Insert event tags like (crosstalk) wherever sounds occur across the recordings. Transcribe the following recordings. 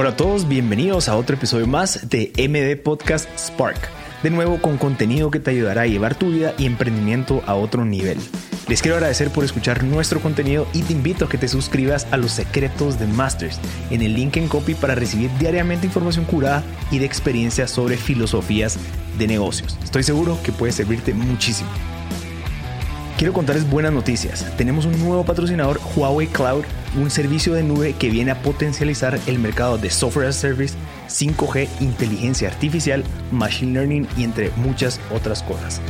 Hola a todos, bienvenidos a otro episodio más de MD Podcast Spark. De nuevo con contenido que te ayudará a llevar tu vida y emprendimiento a otro nivel. Les quiero agradecer por escuchar nuestro contenido y te invito a que te suscribas a los secretos de Masters en el link en copy para recibir diariamente información curada y de experiencias sobre filosofías de negocios. Estoy seguro que puede servirte muchísimo. Quiero contarles buenas noticias. Tenemos un nuevo patrocinador, Huawei Cloud, un servicio de nube que viene a potencializar el mercado de software as a service, 5G, inteligencia artificial, machine learning y entre muchas otras cosas.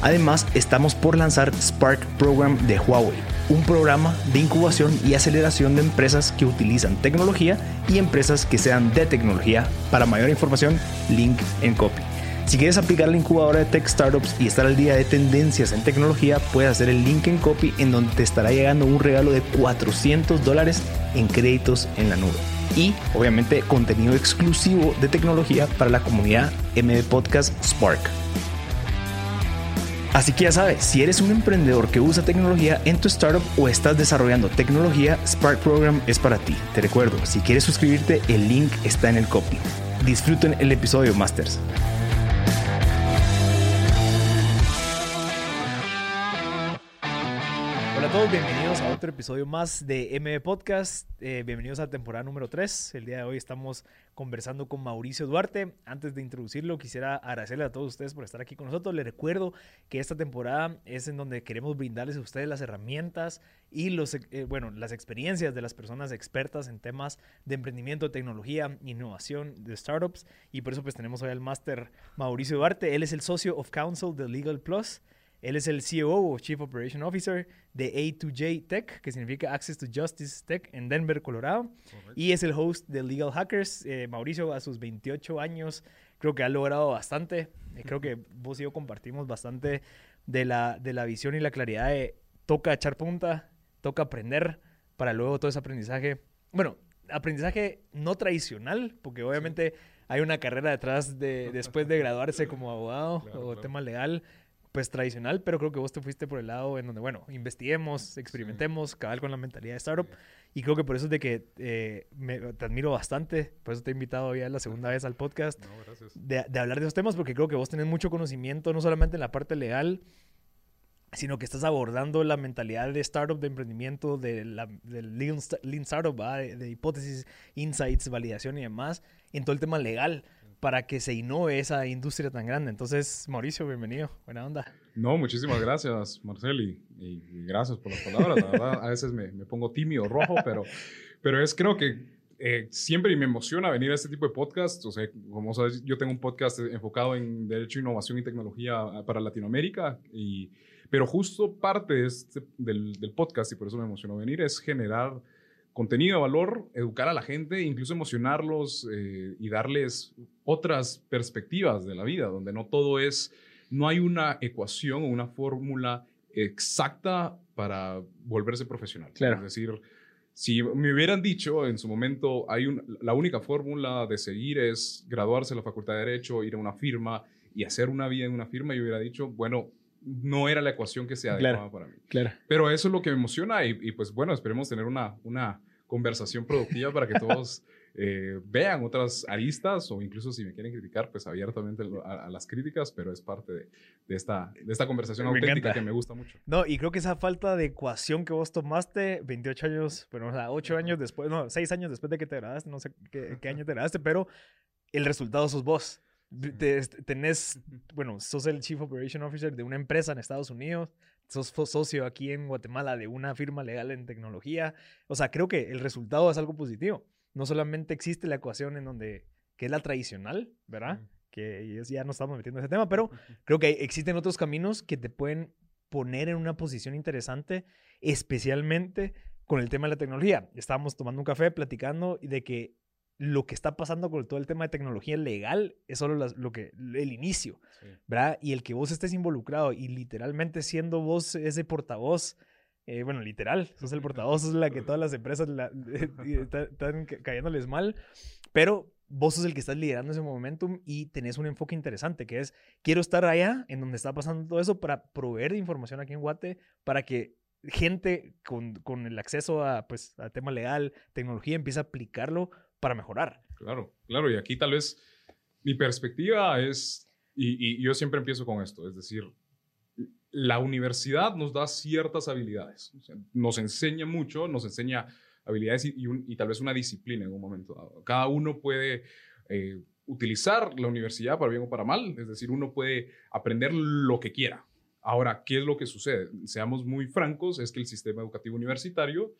Además, estamos por lanzar Spark Program de Huawei, un programa de incubación y aceleración de empresas que utilizan tecnología y empresas que sean de tecnología. Para mayor información, link en copy. Si quieres aplicar la incubadora de Tech Startups y estar al día de tendencias en tecnología, puedes hacer el link en copy en donde te estará llegando un regalo de 400 dólares en créditos en la nube. Y obviamente contenido exclusivo de tecnología para la comunidad MD Podcast Spark. Así que ya sabes, si eres un emprendedor que usa tecnología en tu startup o estás desarrollando tecnología, Spark Program es para ti. Te recuerdo, si quieres suscribirte, el link está en el copy. Disfruten el episodio, Masters. Todos, bienvenidos a otro episodio más de MB Podcast. Eh, bienvenidos a la temporada número 3. El día de hoy estamos conversando con Mauricio Duarte. Antes de introducirlo, quisiera agradecerle a todos ustedes por estar aquí con nosotros. Les recuerdo que esta temporada es en donde queremos brindarles a ustedes las herramientas y los, eh, bueno, las experiencias de las personas expertas en temas de emprendimiento, tecnología, innovación, de startups. Y por eso pues tenemos hoy al máster Mauricio Duarte. Él es el socio of counsel de Legal Plus. Él es el COO o Chief Operation Officer de A2J Tech, que significa Access to Justice Tech en Denver, Colorado. Y es el host de Legal Hackers. Eh, Mauricio, a sus 28 años, creo que ha logrado bastante. Eh, creo que (laughs) vos y yo compartimos bastante de la, de la visión y la claridad de toca echar punta, toca aprender para luego todo ese aprendizaje. Bueno, aprendizaje no tradicional, porque obviamente hay una carrera detrás de después de graduarse como abogado Claro, o claro. tema legal pues tradicional, pero creo que vos te fuiste por el lado en donde, bueno, investiguemos, experimentemos, cabal con la mentalidad de startup. Y creo que por eso es de que eh, me, te admiro bastante, por eso te he invitado ya la segunda vez al podcast, No, gracias. de, de hablar de esos temas, porque creo que vos tenés mucho conocimiento, no solamente en la parte legal, sino que estás abordando la mentalidad de startup, de emprendimiento, de la, del lean, lean startup, de, de hipótesis, insights, validación y demás, en todo el tema legal, para que se innove esa industria tan grande. Entonces, Mauricio, bienvenido. Buena onda. No, muchísimas gracias, Marcel, y, gracias por las palabras. La (laughs) verdad, a veces me, me pongo tímido, rojo, pero, pero es creo que eh, siempre me emociona venir a este tipo de podcast. O sea, como sabes, yo tengo un podcast enfocado en Derecho, Innovación y Tecnología ah, para Latinoamérica, y, pero justo parte de este- del, del podcast, y por eso me emocionó venir, es generar contenido de valor, educar a la gente, incluso emocionarlos eh, y darles otras perspectivas de la vida, donde no todo es, no hay una ecuación o una fórmula exacta para volverse profesional. Claro. Es decir, si me hubieran dicho en su momento, hay un, la única fórmula de seguir es graduarse en la Facultad de Derecho, ir a una firma y hacer una vida en una firma, yo hubiera dicho, bueno, no era la ecuación que se Claro. adecuaba para mí. Claro. Pero eso es lo que me emociona y, y, pues bueno, esperemos tener una, una conversación productiva para que todos eh, vean otras aristas o incluso si me quieren criticar, pues abiertamente a, a las críticas, pero es parte de, de esta, de esta conversación Me auténtica encanta. que me gusta mucho. No, y creo que esa falta de ecuación que vos tomaste 28 años, bueno, o sea, 8 años después, no, 6 años después de que te graduaste, no sé qué, qué año te graduaste, pero el resultado sos vos. Te- tenés, bueno, sos el Chief Operation Officer de una empresa en Estados Unidos, sos socio aquí en Guatemala de una firma legal en tecnología. O sea, creo que el resultado es algo positivo. No solamente existe la ecuación en donde, que es la tradicional, ¿verdad? Que ya no estamos metiendo en ese tema, pero creo que existen otros caminos que te pueden poner en una posición interesante, especialmente con el tema de la tecnología. Estábamos tomando un café platicando de que lo que está pasando con todo el tema de tecnología legal es solo las- lo que, el inicio, Sí. ¿verdad? Y el que vos estés involucrado y literalmente siendo vos ese portavoz, eh, bueno, literal, sos el (laughs) portavoz, sos la que todas las empresas la- (laughs) están están ca- cayéndoles mal, pero vos sos el que estás liderando ese momentum y tenés un enfoque interesante que es, quiero estar allá en donde está pasando todo eso para proveer información aquí en Guate para que gente con, con, el acceso a, pues, a tema legal, tecnología, empieza a aplicarlo para mejorar. Claro, claro, y aquí tal vez mi perspectiva es, y, y yo siempre empiezo con esto, es decir, la universidad nos da ciertas habilidades, nos enseña mucho, nos enseña habilidades y, y, tal vez una disciplina en un momento dado. Cada uno puede eh, utilizar la universidad para bien o para mal, es decir, uno puede aprender lo que quiera. Ahora, ¿qué es lo que sucede? Seamos muy francos, es que el sistema educativo universitario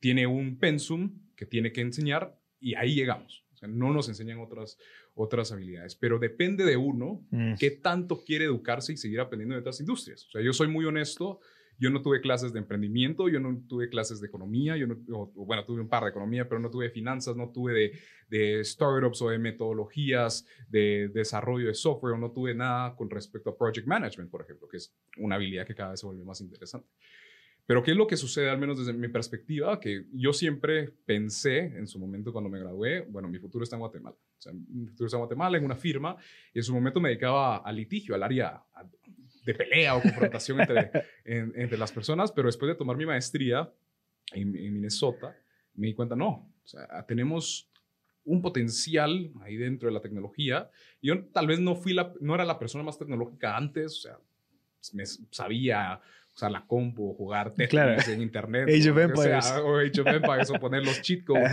tiene un pensum que tiene que enseñar y ahí llegamos. O sea, no nos enseñan otras, otras habilidades, pero depende de uno mm. qué tanto quiere educarse y seguir aprendiendo de otras industrias. O sea, yo soy muy honesto, yo no tuve clases de emprendimiento, yo no tuve clases de economía, yo no, bueno, tuve un par de economía, pero no tuve finanzas, no tuve de, de startups o de metodologías de desarrollo de software, no tuve nada con respecto a project management, por ejemplo, que es una habilidad que cada vez se vuelve más interesante. Pero ¿qué es lo que sucede, al menos desde mi perspectiva? Que yo siempre pensé en su momento cuando me gradué, bueno, mi futuro está en Guatemala. O sea, mi futuro está en Guatemala, en una firma, y en su momento me dedicaba al litigio, al área de pelea o confrontación entre, (laughs) entre las personas, pero después de tomar mi maestría en, en, Minnesota, me di cuenta, no, o sea, tenemos un potencial ahí dentro de la tecnología. Yo tal vez no, fui la, no era la persona más tecnológica antes, o sea, me sabía usar la compu, jugar Tetris (laughs) en internet. Age of Empires. o Age of Empires, o poner los cheat codes.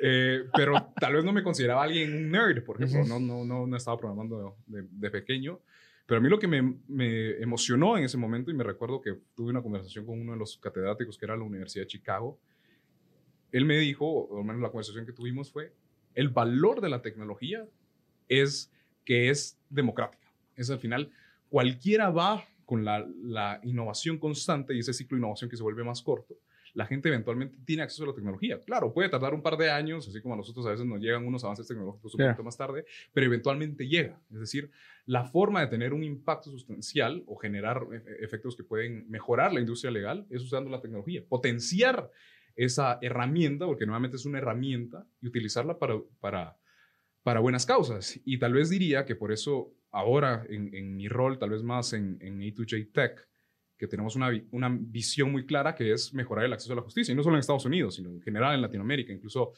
Eh, pero tal vez no me consideraba alguien un nerd, por ejemplo. no, no, no, no, estaba programando de, de, pequeño. Pero a mí lo que me, me, emocionó en ese momento, y me recuerdo que tuve una conversación con uno de los catedráticos que era la Universidad de Chicago, él me dijo, o al menos la conversación que tuvimos fue, el valor de la tecnología es que es democrática. Es al final, cualquiera va con la, innovación constante y ese ciclo de innovación que se vuelve más corto, la gente eventualmente tiene acceso a la tecnología. Claro, puede tardar un par de años, así como a nosotros a veces nos llegan unos avances tecnológicos un poquito más tarde, pero eventualmente llega. Es decir, la forma de tener un impacto sustancial o generar e, e, efectos que pueden mejorar la industria legal es usando la tecnología, potenciar esa herramienta, porque nuevamente es una herramienta, y utilizarla para, para, para buenas causas. Y tal vez diría que por eso ahora en, mi rol, tal vez más en, en A2J Tech, que tenemos una, una, visión muy clara que es mejorar el acceso a la justicia, y no solo en Estados Unidos, sino en general en Latinoamérica. Incluso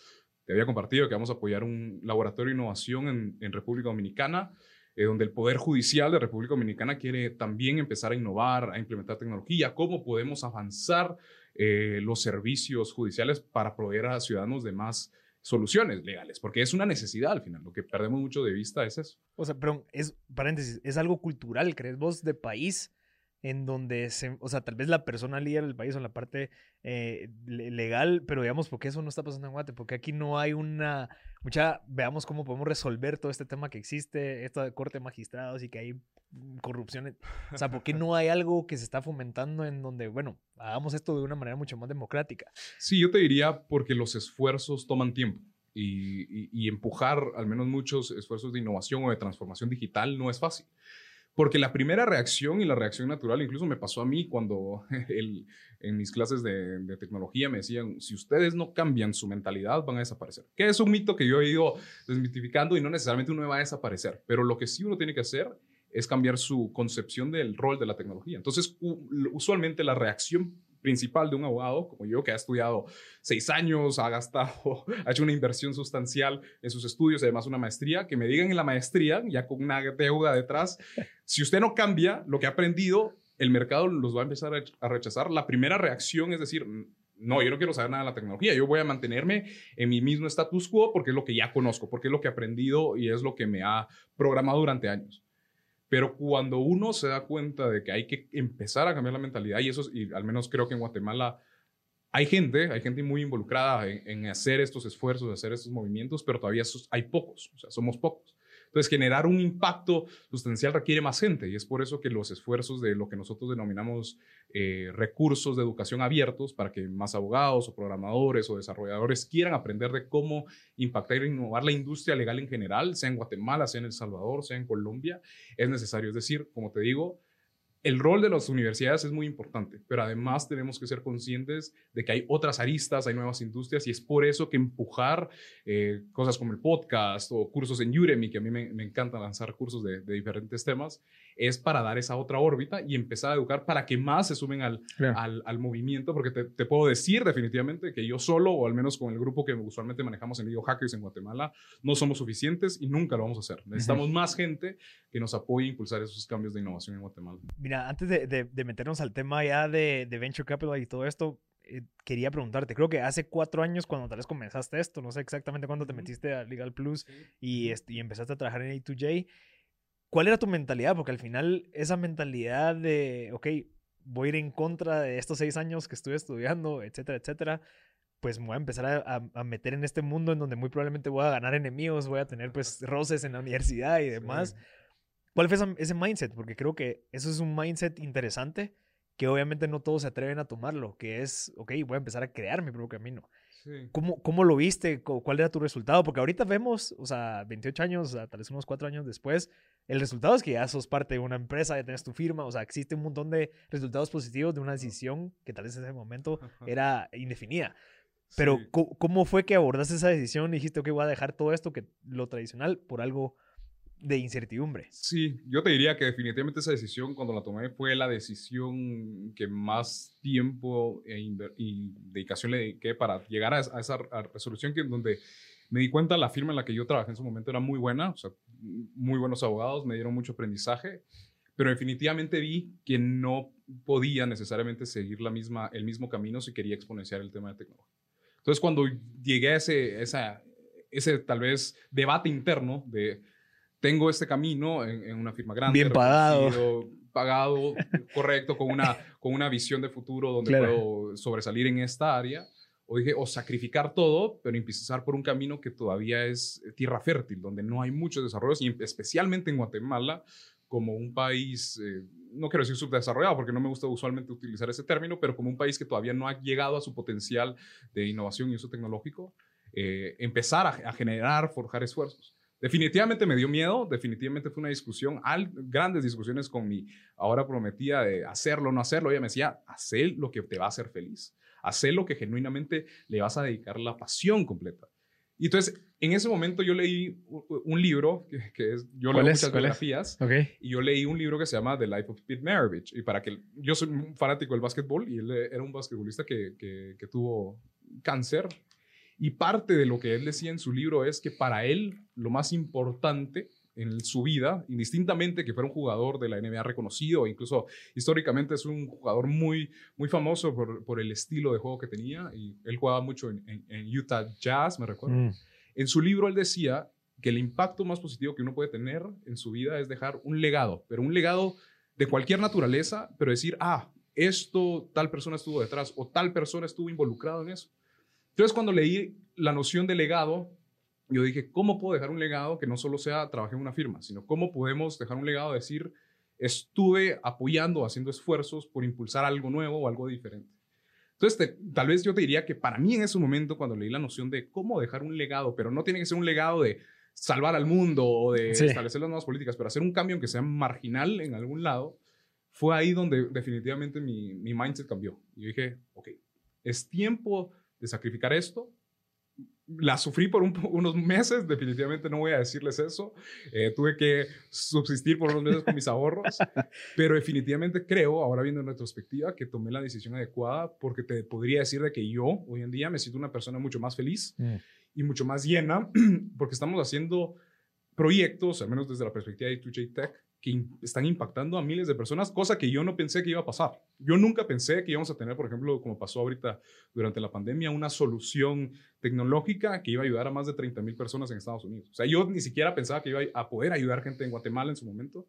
te había compartido que vamos a apoyar un laboratorio de innovación en, República Dominicana, eh, donde el Poder Judicial de República Dominicana quiere también empezar a innovar, a implementar tecnología, cómo podemos avanzar eh, los servicios judiciales para proveer a ciudadanos de más soluciones legales, porque es una necesidad al final. Lo que perdemos mucho de vista es eso. O sea, pero es, paréntesis, es algo cultural, ¿crees vos, de país? En donde se, o sea, tal vez la persona líder del país o la parte eh, legal, pero digamos, ¿por qué eso no está pasando en Guate? Porque aquí no hay una, mucha, veamos cómo podemos resolver todo este tema que existe, esto de corte de magistrados y que hay corrupción, o sea, ¿por qué (laughs) no hay algo que se está fomentando en donde, bueno, hagamos esto de una manera mucho más democrática? Sí, yo te diría porque los esfuerzos toman tiempo. Y, y empujar al menos muchos esfuerzos de innovación o de transformación digital no es fácil. Porque la primera reacción y la reacción natural, incluso me pasó a mí cuando (laughs) en mis clases de, de, tecnología me decían, si ustedes no cambian su mentalidad, van a desaparecer. Que es un mito que yo he ido desmitificando y no necesariamente uno va a desaparecer. Pero lo que sí uno tiene que hacer es cambiar su concepción del rol de la tecnología. Entonces, usualmente la reacción principal de un abogado como yo, que ha estudiado seis años, ha gastado, (laughs) ha hecho una inversión sustancial en sus estudios, además una maestría, que me digan en la maestría, ya con una deuda detrás, (laughs) si usted no cambia lo que ha aprendido, el mercado los va a empezar a rechazar. La primera reacción es decir, no, yo no quiero saber nada de la tecnología, yo voy a mantenerme en mi mismo status quo porque es lo que ya conozco, porque es lo que he aprendido y es lo que me ha programado durante años. Pero cuando uno se da cuenta de que hay que empezar a cambiar la mentalidad, y eso, y al menos creo que en Guatemala hay gente, hay gente muy involucrada en, hacer estos esfuerzos, hacer estos movimientos, pero todavía hay pocos, o sea, somos pocos. Entonces, generar un impacto sustancial requiere más gente y es por eso que los esfuerzos de lo que nosotros denominamos eh, recursos de educación abiertos para que más abogados o programadores o desarrolladores quieran aprender de cómo impactar e innovar la industria legal en general, sea en Guatemala, sea en El Salvador, sea en Colombia, es necesario. Es decir, como te digo, el rol de las universidades es muy importante, pero además tenemos que ser conscientes de que hay otras aristas, hay nuevas industrias y es por eso que empujar eh, cosas como el podcast o cursos en Udemy, que a mí me, encanta lanzar cursos de, diferentes temas, es para dar esa otra órbita y empezar a educar para que más se sumen al, al, al, movimiento, porque te, te, puedo decir definitivamente que yo solo, o al menos con el grupo que usualmente manejamos en Video Hackers en Guatemala, no somos suficientes y nunca lo vamos a hacer. Necesitamos más gente que nos apoye a impulsar esos cambios de innovación en Guatemala. Mira, antes de, de, meternos al tema ya de, de Venture Capital y todo esto, eh, quería preguntarte, creo que hace cuatro años cuando tal vez comenzaste esto, no sé exactamente cuándo te metiste a Legal Plus y, y empezaste a trabajar en A2J, ¿Cuál era tu mentalidad? Porque al final esa mentalidad de, ok, voy a ir en contra de estos seis años que estuve estudiando, etcétera, etcétera, pues me voy a empezar a, meter en este mundo en donde muy probablemente voy a ganar enemigos, voy a tener pues roces en la universidad y demás. ¿Cuál fue ese mindset? Porque creo que eso es un mindset interesante que obviamente no todos se atreven a tomarlo, que es, ok, voy a empezar a crear mi propio camino. ¿Cómo, ¿Cómo, lo viste? ¿Cuál era tu resultado? Porque ahorita vemos, o sea, 28 años, tal vez unos 4 años después, el resultado es que ya sos parte de una empresa, ya tienes tu firma, o sea, existe un montón de resultados positivos de una decisión que tal vez en ese momento era indefinida. Pero, ¿cómo fue que abordaste esa decisión y dijiste, ok, voy a dejar todo esto, que lo tradicional, por algo de incertidumbre. Sí, yo te diría que definitivamente esa decisión cuando la tomé fue la decisión que más tiempo e y dedicación le dediqué para llegar a, esa resolución que donde me di cuenta la firma en la que yo trabajé en su momento era muy buena, o sea, muy buenos abogados, me dieron mucho aprendizaje, pero definitivamente vi que no podía necesariamente seguir la misma, el mismo camino si quería exponenciar el tema de tecnología. Entonces, cuando llegué a ese, ese tal vez debate interno de tengo este camino en, una firma grande. Bien pagado. Pagado, correcto, con una, con una visión de futuro donde puedo sobresalir en esta área. O dije, o sacrificar todo, pero empezar por un camino que todavía es tierra fértil, donde no hay muchos desarrollos, y especialmente en Guatemala, como un país, eh, no quiero decir subdesarrollado, porque no me gusta usualmente utilizar ese término, pero como un país que todavía no ha llegado a su potencial de innovación y uso tecnológico, eh, empezar a, a generar, forjar esfuerzos. Definitivamente me dio miedo, definitivamente fue una discusión, al, grandes discusiones con mi ahora prometida de hacerlo o no hacerlo. Ella me decía, haz lo que te va a hacer feliz, haz lo que genuinamente le vas a dedicar la pasión completa. Y entonces, en ese momento yo leí un libro, que, es, yo leo muchas biografías, y yo leí un libro que se llama The Life of Pete Maravich. Y para que, yo soy un fanático del básquetbol, y él era un basquetbolista que, que, que tuvo cáncer y parte de lo que él decía en su libro es que para él lo más importante en su vida, indistintamente que fuera un jugador de la NBA reconocido, incluso históricamente es un jugador muy, muy famoso por, por el estilo de juego que tenía, y él jugaba mucho en, en, Utah Jazz, me recuerdo. Mm. En su libro él decía que el impacto más positivo que uno puede tener en su vida es dejar un legado, pero un legado de cualquier naturaleza, pero decir, ah, esto tal persona estuvo detrás o tal persona estuvo involucrado en eso. Entonces, cuando leí la noción de legado, yo dije, ¿cómo puedo dejar un legado que no solo sea trabajé en una firma, sino cómo podemos dejar un legado de decir, estuve apoyando, haciendo esfuerzos por impulsar algo nuevo o algo diferente? Entonces, tal vez yo te diría que para mí en ese momento, cuando leí la noción de cómo dejar un legado, pero no tiene que ser un legado de salvar al mundo o de establecer las nuevas políticas, pero hacer un cambio aunque sea marginal en algún lado, fue ahí donde definitivamente mi, mi mindset cambió. Y yo dije, ok, es tiempo de sacrificar esto. La sufrí por unos meses, definitivamente no voy a decirles eso. Eh, tuve que subsistir por unos meses con mis ahorros, (laughs) pero definitivamente creo, ahora viendo en retrospectiva, que tomé la decisión adecuada porque te podría decir de que yo hoy en día me siento una persona mucho más feliz mm. y mucho más llena (clears throat) porque estamos haciendo proyectos, al menos desde la perspectiva de 2J Tech, que están impactando a miles de personas, cosa que yo no pensé que iba a pasar. Yo nunca pensé que íbamos a tener, por ejemplo, como pasó ahorita durante la pandemia, una solución tecnológica que iba a ayudar a más de 30 mil personas en Estados Unidos. O sea, yo ni siquiera pensaba que iba a poder ayudar gente en Guatemala en su momento,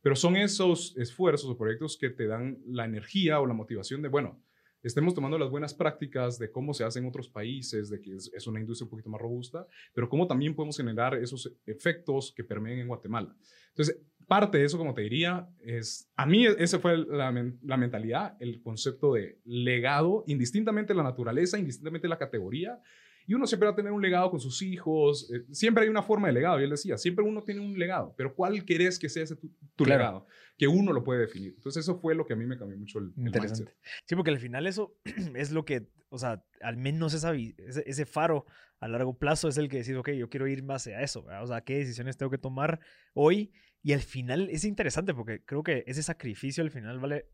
pero son esos esfuerzos o proyectos que te dan la energía o la motivación de, bueno, estemos tomando las buenas prácticas de cómo se hace en otros países, de que es, es, una industria un poquito más robusta, pero cómo también podemos generar esos efectos que permeen en Guatemala. Entonces, parte de eso, como te diría, es, a mí esa fue la, la, mentalidad, el concepto de legado, indistintamente la naturaleza, indistintamente la categoría. Y uno siempre va a tener un legado con sus hijos, eh, siempre hay una forma de legado, y él decía, siempre uno tiene un legado, pero ¿cuál querés que sea ese tu, legado? Que uno lo puede definir. Entonces eso fue lo que a mí me cambió mucho el, Interesante. Sí, porque al final eso (clears throat) es lo que, o sea, al menos esa, ese, ese faro a largo plazo es el que decís, ok, yo quiero ir más a eso, o sea, qué decisiones tengo que tomar hoy Y al final es interesante porque creo que ese sacrificio al final vale,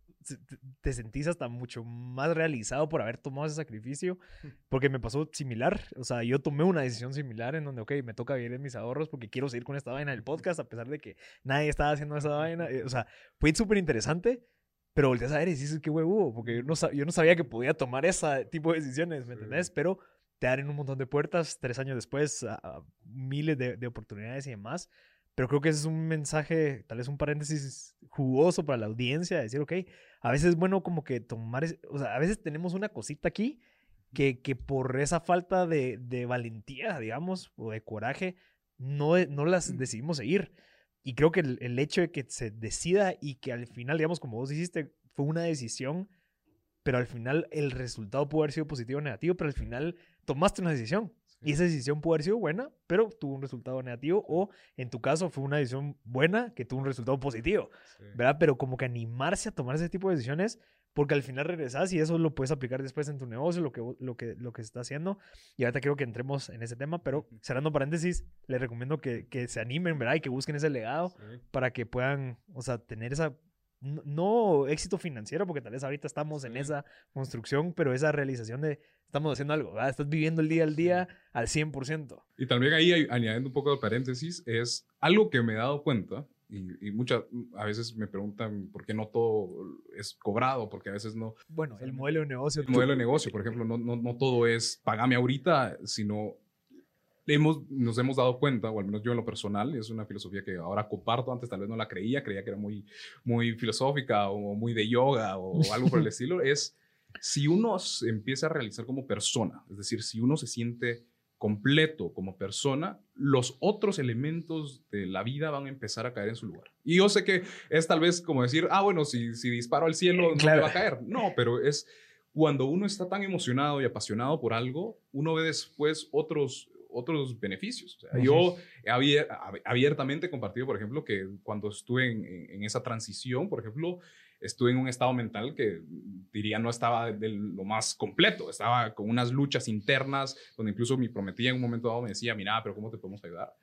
te sentís hasta mucho más realizado por haber tomado ese sacrificio, porque me pasó similar, o sea, yo tomé una decisión similar en donde, ok, me toca vivir en mis ahorros porque quiero seguir con esta vaina del podcast, a pesar de que nadie estaba haciendo esa vaina, eh, o sea, fue súper interesante, pero volteas a ver y dices, qué huevo, porque yo no, yo no sabía que podía tomar ese tipo de decisiones, ¿me entendés? Pero te abren un montón de puertas tres años después, a, miles de, de oportunidades y demás. Pero creo que ese es un mensaje, tal vez un paréntesis jugoso para la audiencia, decir, ok, a veces es bueno como que tomar, o sea, a veces tenemos una cosita aquí que, que por esa falta de, de, valentía, digamos, o de coraje, no, no las decidimos seguir. Y creo que el, el, hecho de que se decida y que al final, digamos, como vos hiciste, fue una decisión, pero al final el resultado pudo haber sido positivo o negativo, pero al final tomaste una decisión. Y esa decisión pudo haber sido buena, pero tuvo un resultado negativo. O en tu caso fue una decisión buena que tuvo un resultado positivo. ¿Verdad? Pero como que animarse a tomar ese tipo de decisiones, porque al final regresas y eso lo puedes aplicar después en tu negocio, lo que, lo que, lo que se está haciendo. Y ahorita quiero que entremos en ese tema, pero cerrando paréntesis, les recomiendo que, que se animen, ¿verdad? Y que busquen ese legado para que puedan, o sea, tener esa no éxito financiero, porque tal vez ahorita estamos en esa construcción, pero esa realización de estamos haciendo algo, ¿verdad? estás viviendo el día al día al 100%. Y también ahí, añadiendo un poco de paréntesis, es algo que me he dado cuenta, y, muchas, a veces me preguntan por qué no todo es cobrado, porque a veces no... Bueno, el modelo de negocio. El modelo de negocio, por ejemplo, no, no, no todo es pagame ahorita, sino hemos, nos hemos dado cuenta, o al menos yo en lo personal, es una filosofía que ahora comparto, antes tal vez no la creía, creía que era muy, muy filosófica o muy de yoga o, (laughs) algo por el estilo, es si uno se empieza a realizar como persona, es decir, si uno se siente completo como persona, los otros elementos de la vida van a empezar a caer en su lugar. Y yo sé que es tal vez como decir, ah, bueno, si, si disparo al cielo, no me va a caer. No, pero es cuando uno está tan emocionado y apasionado por algo, uno ve después otros otros beneficios. yo he abiertamente compartido, por ejemplo, que cuando estuve en, esa transición, por ejemplo, estuve en un estado mental que diría no estaba de lo más completo, estaba con unas luchas internas, donde incluso mi prometida en un momento dado me decía, mira, pero ¿cómo te podemos ayudar?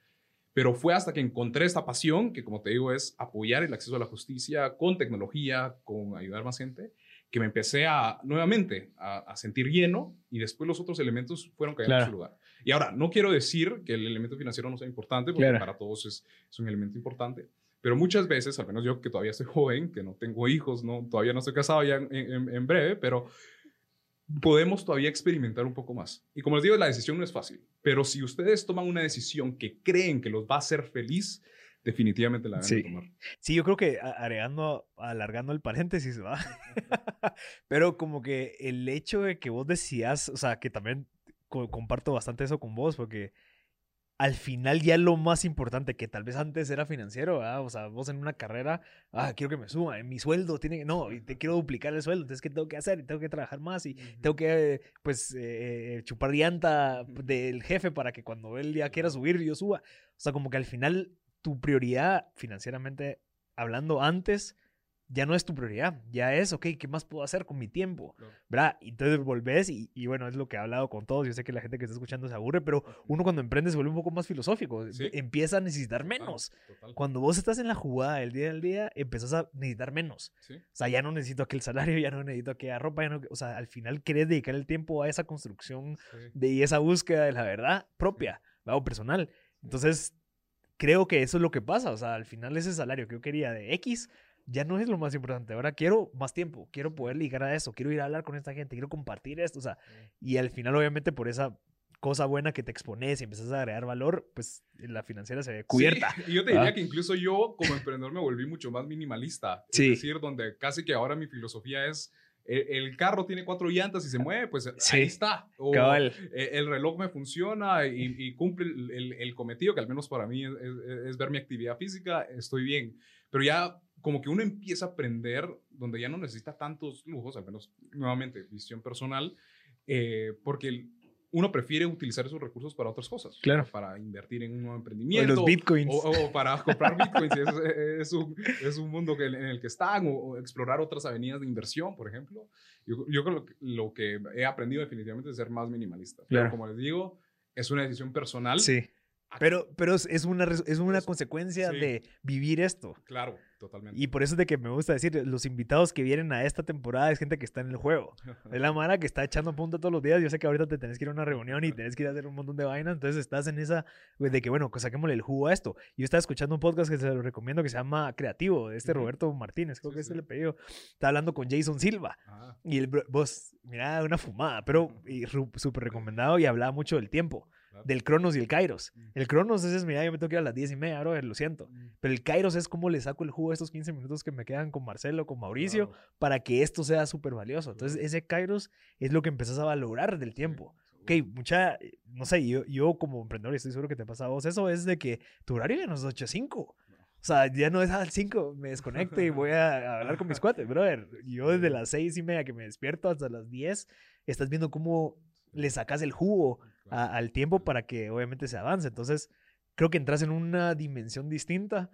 Pero fue hasta que encontré esta pasión, que como te digo es apoyar el acceso a la justicia con tecnología, con ayudar más gente, que me empecé a nuevamente a, sentir lleno y después los otros elementos fueron cayendo en su lugar. Y ahora, no quiero decir que el elemento financiero no sea importante, porque para todos es, es, un elemento importante, pero muchas veces, al menos yo que todavía soy joven, que no tengo hijos, no, todavía no estoy casado ya en, en, breve, pero podemos todavía experimentar un poco más. Y como les digo, la decisión no es fácil, pero si ustedes toman una decisión que creen que los va a hacer feliz, definitivamente la van sí. a tomar. Sí, yo creo que agregando, alargando el paréntesis, ¿va? (laughs) Pero como que el hecho de que vos decías, o sea, que también comparto bastante eso con vos, porque al final ya lo más importante, que tal vez antes era financiero, o sea, vos en una carrera, ah, quiero que me suba, en mi sueldo tiene que, no, y te quiero duplicar el sueldo, entonces, ¿qué tengo que hacer? Y tengo que trabajar más y tengo que, pues, eh, chupar llanta del jefe para que cuando él ya quiera subir, yo suba. O sea, como que al final tu prioridad financieramente hablando antes ya no es tu prioridad, ya es, ok, ¿qué más puedo hacer con mi tiempo? ¿Verdad? Y entonces volvés y, y, bueno, es lo que he hablado con todos, yo sé que la gente que está escuchando se aburre, pero uno cuando emprende se vuelve un poco más filosófico, empieza a necesitar menos. Cuando vos estás en la jugada del día al día, empezás a necesitar menos. O sea, ya no necesito aquel salario, ya no necesito aquella ropa, ya no, o sea, al final querés dedicar el tiempo a esa construcción de, y esa búsqueda de la verdad propia, o personal. Entonces, creo que eso es lo que pasa, o sea, al final ese salario que yo quería de X ya no es lo más importante. Ahora quiero más tiempo, quiero poder ligar a eso, quiero ir a hablar con esta gente, quiero compartir esto, o sea, y al final obviamente por esa cosa buena que te expones y empiezas a agregar valor, pues la financiera se ve cubierta. (laughs) y yo te diría que incluso yo como emprendedor me volví mucho más minimalista. Es decir, donde casi que ahora mi filosofía es el, carro tiene cuatro llantas y se mueve, pues ahí está. O e, el, reloj me funciona y, cumple el, cometido, que al menos para mí es, es, ver mi actividad física, estoy bien. Pero ya como que uno empieza a aprender donde ya no necesita tantos lujos, al menos nuevamente visión personal, eh, porque uno prefiere utilizar esos recursos para otras cosas. Claro. Para invertir en un nuevo emprendimiento. O los bitcoins. O, para (laughs) comprar bitcoins. es, un, es, un, mundo que, en el que están. O, explorar otras avenidas de inversión, por ejemplo. Yo, yo creo que lo que he aprendido definitivamente es ser más minimalista. Claro. Pero como les digo, es una decisión personal. Sí Pero, pero es, es una, es una Es- consecuencia sí. de vivir esto. Claro, totalmente. Y por eso es de que me gusta decir, los invitados que vienen a esta temporada es gente que está en el juego. (laughs) Es la mara que está echando punta todos los días. Yo sé que ahorita te tenés que ir a una reunión y tenés que ir a hacer un montón de vainas. Entonces estás en esa, güey, de que, bueno, pues saquémosle el jugo a esto. Yo estaba escuchando un podcast que se lo recomiendo que se llama Creativo, de este. Roberto Martínez, creo Sí, que es sí. el apellido. Está hablando con Jason Silva. Ah, Y el vos, mira, una fumada, pero súper recomendado y hablaba mucho del tiempo, del Cronos y el Kairos. Mm. El Cronos es, mira, yo me tengo que ir a las 10 y media, bro, lo siento. Mm, Pero el Kairos es como le saco el jugo a estos 15 minutos que me quedan con Marcelo, con Mauricio, claro. para que esto sea súper valioso. Entonces, ese Kairos es lo que empezás a valorar del tiempo. Ok, mucha, no sé, yo, yo como emprendedor, y estoy seguro que te pasa a vos, eso es de que tu horario ya no es 8 a 5. O sea, ya no es al 5, me desconecto y voy a (laughs) hablar con mis cuates, brother. Yo desde las 6 y media que me despierto hasta las 10, estás viendo cómo le sacas el jugo a- al tiempo para que obviamente se avance. Entonces, creo que entras en una dimensión distinta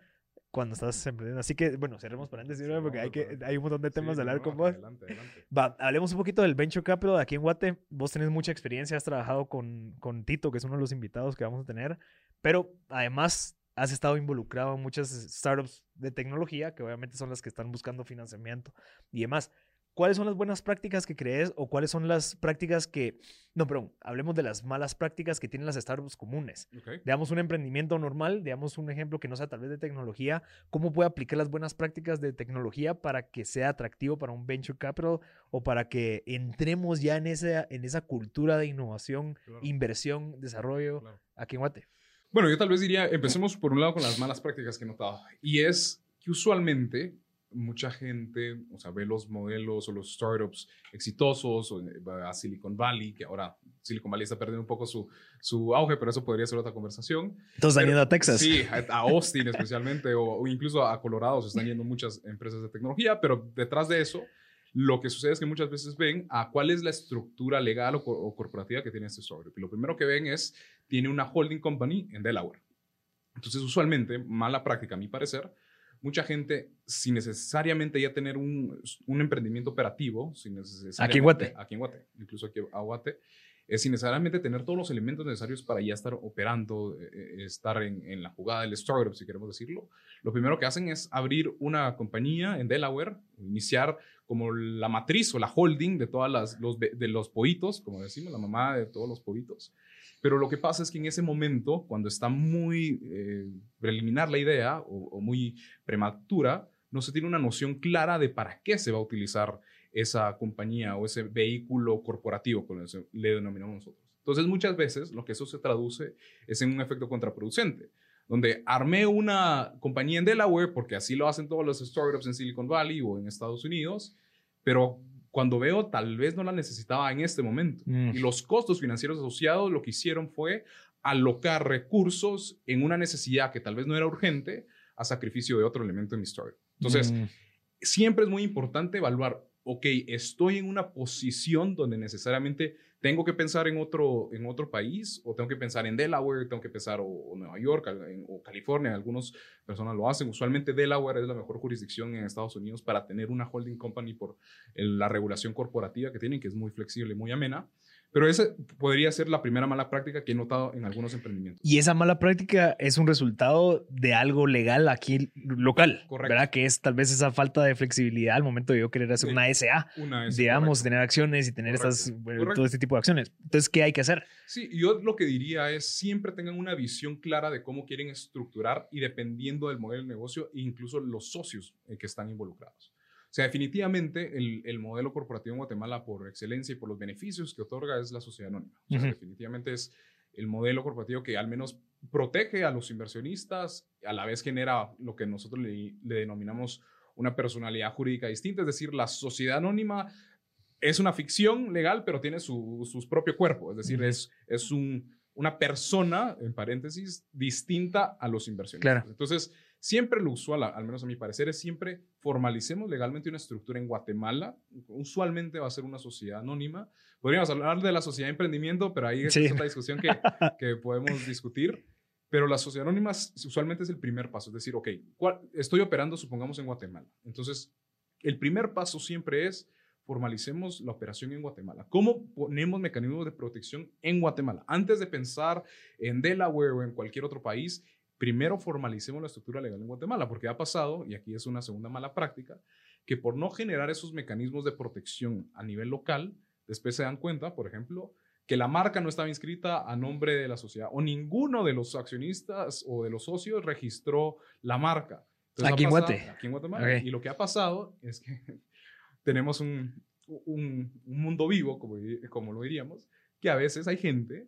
cuando estás emprendiendo. Así que, bueno, cerremos paréntesis, Sí, porque hay, que, hay un montón de temas Sí, de hablar no, con vos. Adelante, adelante. Va, hablemos un poquito del Venture Capital aquí en Guate. Vos tenés mucha experiencia, has trabajado con, con Tito, que es uno de los invitados que vamos a tener, pero además has estado involucrado en muchas startups de tecnología, que obviamente son las que están buscando financiamiento y demás. ¿Cuáles son las buenas prácticas que crees o cuáles son las prácticas que... No, perdón, hablemos de las malas prácticas que tienen las startups comunes. Ok. Digamos un emprendimiento normal, digamos un ejemplo que no sea tal vez de tecnología, ¿cómo puede aplicar las buenas prácticas de tecnología para que sea atractivo para un venture capital o para que entremos ya en esa, en esa cultura de innovación, Claro. inversión, desarrollo Claro. aquí en Guate? Bueno, yo tal vez diría, empecemos por un lado con las malas prácticas que he notado. Y es que usualmente mucha gente, o sea, ve los modelos o los startups exitosos, o eh, a Silicon Valley, que ahora Silicon Valley está perdiendo un poco su, su auge, pero eso podría ser otra conversación. Entonces, Pero- yendo a Texas. Sí, a, (laughs) Austin especialmente, o, o incluso a Colorado se están yendo muchas empresas de tecnología, pero detrás de eso, lo que sucede es que muchas veces ven a cuál es la estructura legal o, o corporativa que tiene este startup. Y lo primero que ven es, tiene una holding company en Delaware. Entonces, usualmente, mala práctica a mi parecer, mucha gente, sin necesariamente ya tener un, un emprendimiento operativo, sin necesariamente, Aquí en Guate. Aquí en Guate, incluso aquí a Guate, es sin necesariamente tener todos los elementos necesarios para ya estar operando, eh, eh, estar en, en la jugada del startup, si queremos decirlo. Lo primero que hacen es abrir una compañía en Delaware, iniciar como la matriz o la holding de todas las los, de los pollitos, como decimos, la mamá de todos los pollitos. Pero lo que pasa es que en ese momento, cuando está muy eh, preliminar la idea o, o muy prematura, no se tiene una noción clara de para qué se va a utilizar esa compañía o ese vehículo corporativo, como le denominamos nosotros. Entonces, muchas veces lo que eso se traduce es en un efecto contraproducente, donde armé una compañía en Delaware, porque así lo hacen todos los startups en Silicon Valley o en Estados Unidos, pero cuando veo, tal vez no la necesitaba en este momento. Mm. Y los costos financieros asociados lo que hicieron fue alocar recursos en una necesidad que tal vez no era urgente a sacrificio de otro elemento en mi startup. Entonces, Mm. siempre es muy importante evaluar, ok, estoy en una posición donde necesariamente tengo que pensar en otro, en otro país, o tengo que pensar en Delaware, tengo que pensar o, Nueva York o California, algunas personas lo hacen. Usualmente Delaware es la mejor jurisdicción en Estados Unidos para tener una holding company por la regulación corporativa que tienen, que es muy flexible muy amena. Pero esa podría ser la primera mala práctica que he notado en algunos emprendimientos. Y esa mala práctica es un resultado de algo legal aquí local, Correcto. ¿verdad? Que es tal vez esa falta de flexibilidad al momento de yo querer hacer Sí. una SA, Una es digamos, correcto. tener acciones y tener Correcto. estas, bueno, Correcto. todo este tipo de acciones. Entonces, ¿qué hay que hacer? Sí, yo lo que diría es siempre tengan una visión clara de cómo quieren estructurar y dependiendo del modelo de negocio incluso los socios eh, que están involucrados. O sea, definitivamente el, el modelo corporativo en Guatemala por excelencia y por los beneficios que otorga es la sociedad anónima. O sea, definitivamente es el modelo corporativo que al menos protege a los inversionistas, a la vez genera lo que nosotros le, le denominamos una personalidad jurídica distinta, es decir, la sociedad anónima es una ficción legal, pero tiene su, su propio cuerpo, es decir, es, es un, una persona, en paréntesis, distinta a los inversionistas. Claro. Entonces, siempre lo usual, al menos a mi parecer, es siempre formalicemos legalmente una estructura en Guatemala. Usualmente va a ser una sociedad anónima. Podríamos hablar de la sociedad de emprendimiento, pero ahí Sí. es otra discusión que, (laughs) que podemos discutir. Pero la sociedad anónima s- usualmente es el primer paso, es decir, ok, ¿cuál- estoy operando, supongamos, en Guatemala. Entonces, el primer paso siempre es formalicemos la operación en Guatemala. ¿Cómo ponemos mecanismos de protección en Guatemala? Antes de pensar en Delaware o en cualquier otro país, primero formalicemos la estructura legal en Guatemala, porque ha pasado, y aquí es una segunda mala práctica, que por no generar esos mecanismos de protección a nivel local, después se dan cuenta, por ejemplo, que la marca no estaba inscrita a nombre de la sociedad o ninguno de los accionistas o de los socios registró la marca. aquí, en Guatemala, aquí en Guatemala. Y lo que ha pasado es que (laughs) tenemos un, mundo vivo, como, como lo diríamos, que a veces hay gente